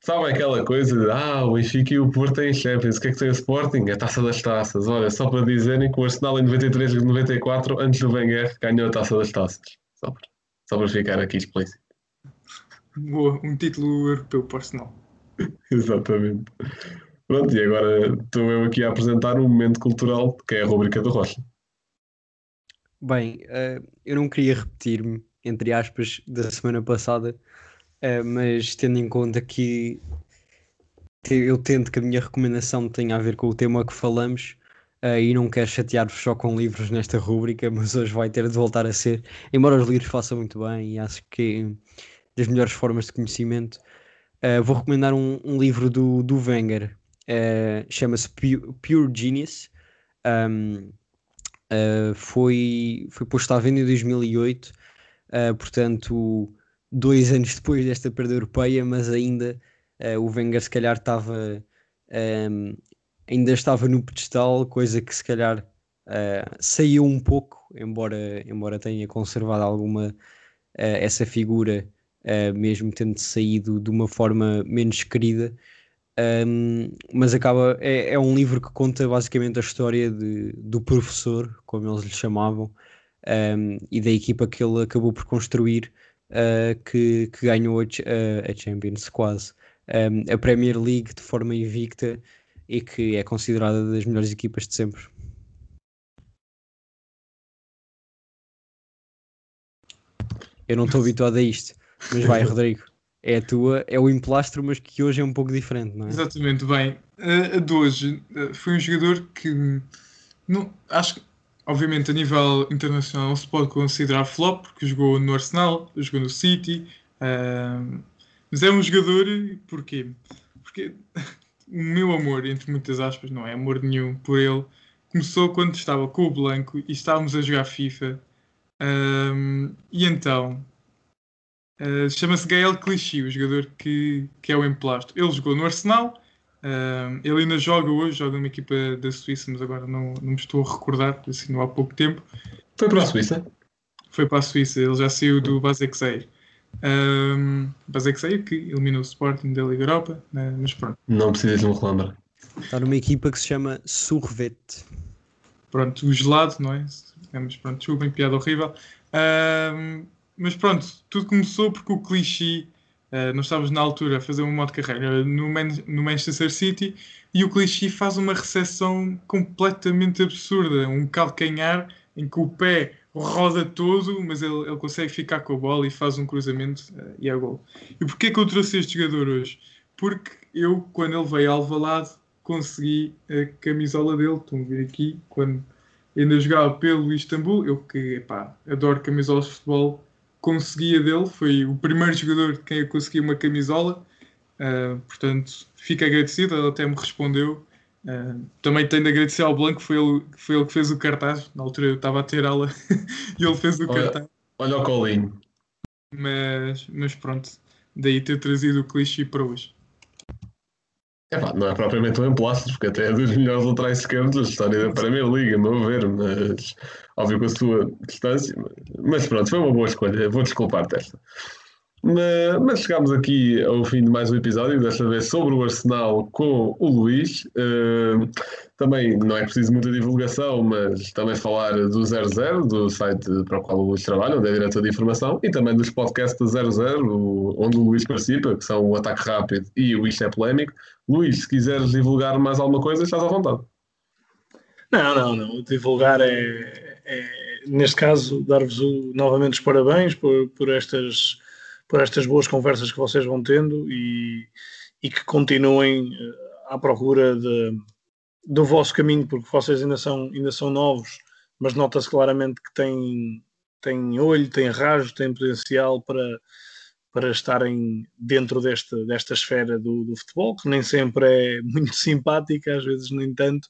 Sabe aquela coisa de ah, o Benfica e o Porto têm Champions, o que é que tem o Sporting? A taça das taças. Olha, só para dizerem que o Arsenal em 93 e 94, antes do Wenger, ganhou a taça das taças. Só para, só para ficar aqui explícito. Boa, um título europeu para o Arsenal. [laughs] Exatamente. Pronto, e agora estou eu aqui a apresentar um momento cultural que é a rubrica do Rocha. Bem, uh, eu não queria repetir-me, entre aspas, da semana passada, uh, mas tendo em conta que eu tento que a minha recomendação tenha a ver com o tema que falamos uh, e não quero chatear-vos só com livros nesta rúbrica, mas hoje vai ter de voltar a ser, embora os livros façam muito bem e acho que das melhores formas de conhecimento, vou recomendar um, um, livro do, do Wenger, chama-se Pure, Genius. Um, Uh, foi, foi posto à venda em 2008, uh, portanto, dois anos depois desta perda europeia, mas ainda uh, o Wenger se calhar estava um, ainda estava no pedestal, coisa que se calhar saiu um pouco, embora, embora tenha conservado alguma essa figura, mesmo tendo saído de uma forma menos querida. Um, mas acaba é, é, um livro que conta basicamente a história de, do professor, como eles lhe chamavam, um, e da equipa que ele acabou por construir, uh, que, que, ganhou a, a Champions quase. Um, a Premier League de forma invicta e que é considerada das melhores equipas de sempre. Eu não estou habituado a isto, mas vai, [laughs] Rodrigo é a tua, é o emplastro, mas que hoje é um pouco diferente, não é? Exatamente, bem. A, de hoje foi um jogador que não, acho que, obviamente, a nível internacional se pode considerar flop, porque jogou no Arsenal, jogou no City, mas é um jogador, porquê? Porque [laughs] o meu amor, entre muitas aspas, não é amor nenhum por ele, começou quando estava com o Blanco e estávamos a jogar FIFA. Um, e então Uh, Chama-se Gael Clichy, o jogador que, que é o emplasto. Ele jogou no Arsenal, uh, ele ainda joga hoje, joga numa equipa da Suíça, mas agora não, não me estou a recordar, assim, não há pouco tempo. Foi para a Suíça? Foi para a Suíça, ele já saiu do Basekseir. Um, Basekseir que eliminou o Sporting da Liga Europa, né, mas pronto. Não precisas de me relembrar. Está numa equipa que se chama Survet. Pronto, o gelado, não é? Mas pronto, desculpem, piada horrível. Um, mas pronto, tudo começou porque o clichê, uh, nós estávamos na altura a fazer uma modo de carreira no, Man no Manchester City e o clichê faz uma recepção completamente absurda, um calcanhar em que o pé roda todo, mas ele, ele consegue ficar com a bola e faz um cruzamento uh, e é gol. E porquê que eu trouxe este jogador hoje? Porque eu, quando ele veio ao Alvalade, consegui a camisola dele, estão a ver aqui, quando ainda jogava pelo Istambul, eu que, epá, adoro camisolas de futebol, conseguia dele, foi o primeiro jogador de quem eu consegui uma camisola, uh, portanto fico agradecido, ele até me respondeu. Uh, também tenho de agradecer ao Blanco, foi ele, foi ele que fez o cartaz. Na altura eu estava a ter aula [laughs] e ele fez o olha, cartaz. Olha o colinho. Mas, mas pronto, daí ter trazido o clichê para hoje. É pá, não é propriamente um emplastro, porque até é dos melhores laterais esquerdos da história da Premier League, a meu ver, mas óbvio com a sua distância. Mas pronto, foi uma boa escolha, vou desculpar-te esta. Mas, chegámos aqui ao fim de mais um episódio, desta vez sobre o Arsenal com o Luís. Uh, também não é preciso muita divulgação, mas também falar do 00, do site para o qual o Luís trabalha, onde é diretor de informação, e também dos podcasts do 00, onde o Luís participa, que são o Ataque Rápido e o Isto é Polémico. Luís, se quiseres divulgar mais alguma coisa, estás à vontade. Não, não, não. Divulgar é, é neste caso, dar-vos novamente os parabéns por, por estas por estas boas conversas que vocês vão tendo e, e que continuem eh, à procura de, do vosso caminho, porque vocês ainda são, ainda são novos, mas nota-se claramente que têm, têm olho, têm rajo, têm potencial para, para estarem dentro desta, desta esfera do, do futebol, que nem sempre é [laughs] muito simpática, às vezes nem tanto,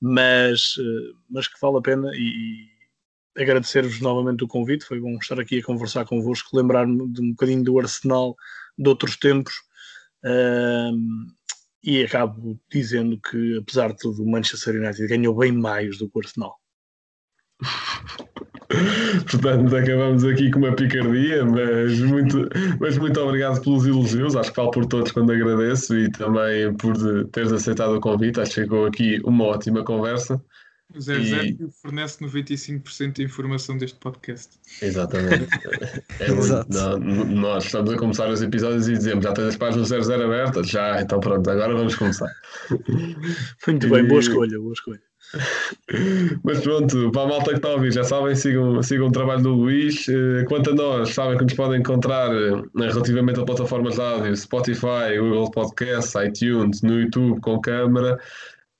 mas, uh, mas que vale a pena e agradecer-vos novamente o convite. Foi bom estar aqui a conversar convosco, lembrar-me de um bocadinho do Arsenal de outros tempos. E acabo dizendo que, apesar de tudo, o Manchester United ganhou bem mais do que o Arsenal. [laughs] Portanto, acabamos aqui com uma picardia, mas muito, mas muito obrigado pelos elogios. Acho que falo por todos quando agradeço e também por teres aceitado o convite. Acho que chegou aqui uma ótima conversa. O 00 e... fornece 95% da informação deste podcast. Exatamente. [laughs] É muito, não, nós estamos a começar os episódios e dizemos já tens as páginas do 00 abertas? Já, então pronto, agora vamos começar. [laughs] Muito e... bem, boa escolha, boa escolha. [laughs] Mas pronto, para a malta que está a ouvir, já sabem, sigam, sigam o trabalho do Luís. Eh, quanto a nós, sabem que nos podem encontrar eh, relativamente a plataformas de áudio, Spotify, Google Podcasts, iTunes, no YouTube com câmara.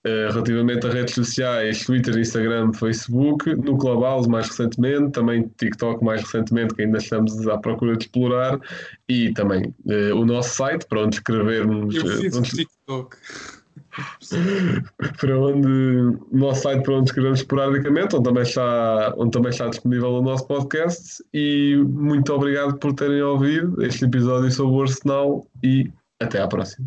Uh, relativamente a redes sociais, Twitter, Instagram, Facebook, no Clubhouse mais recentemente, também TikTok mais recentemente, que ainda estamos à procura de explorar, e também uh, o nosso site para onde escrevermos. Eu fiz uh, onde... TikTok. [laughs] para onde o nosso site para onde escrevemos esporadicamente, onde também, está, onde também está disponível o nosso podcast. E muito obrigado por terem ouvido este episódio sobre o Arsenal e até à próxima.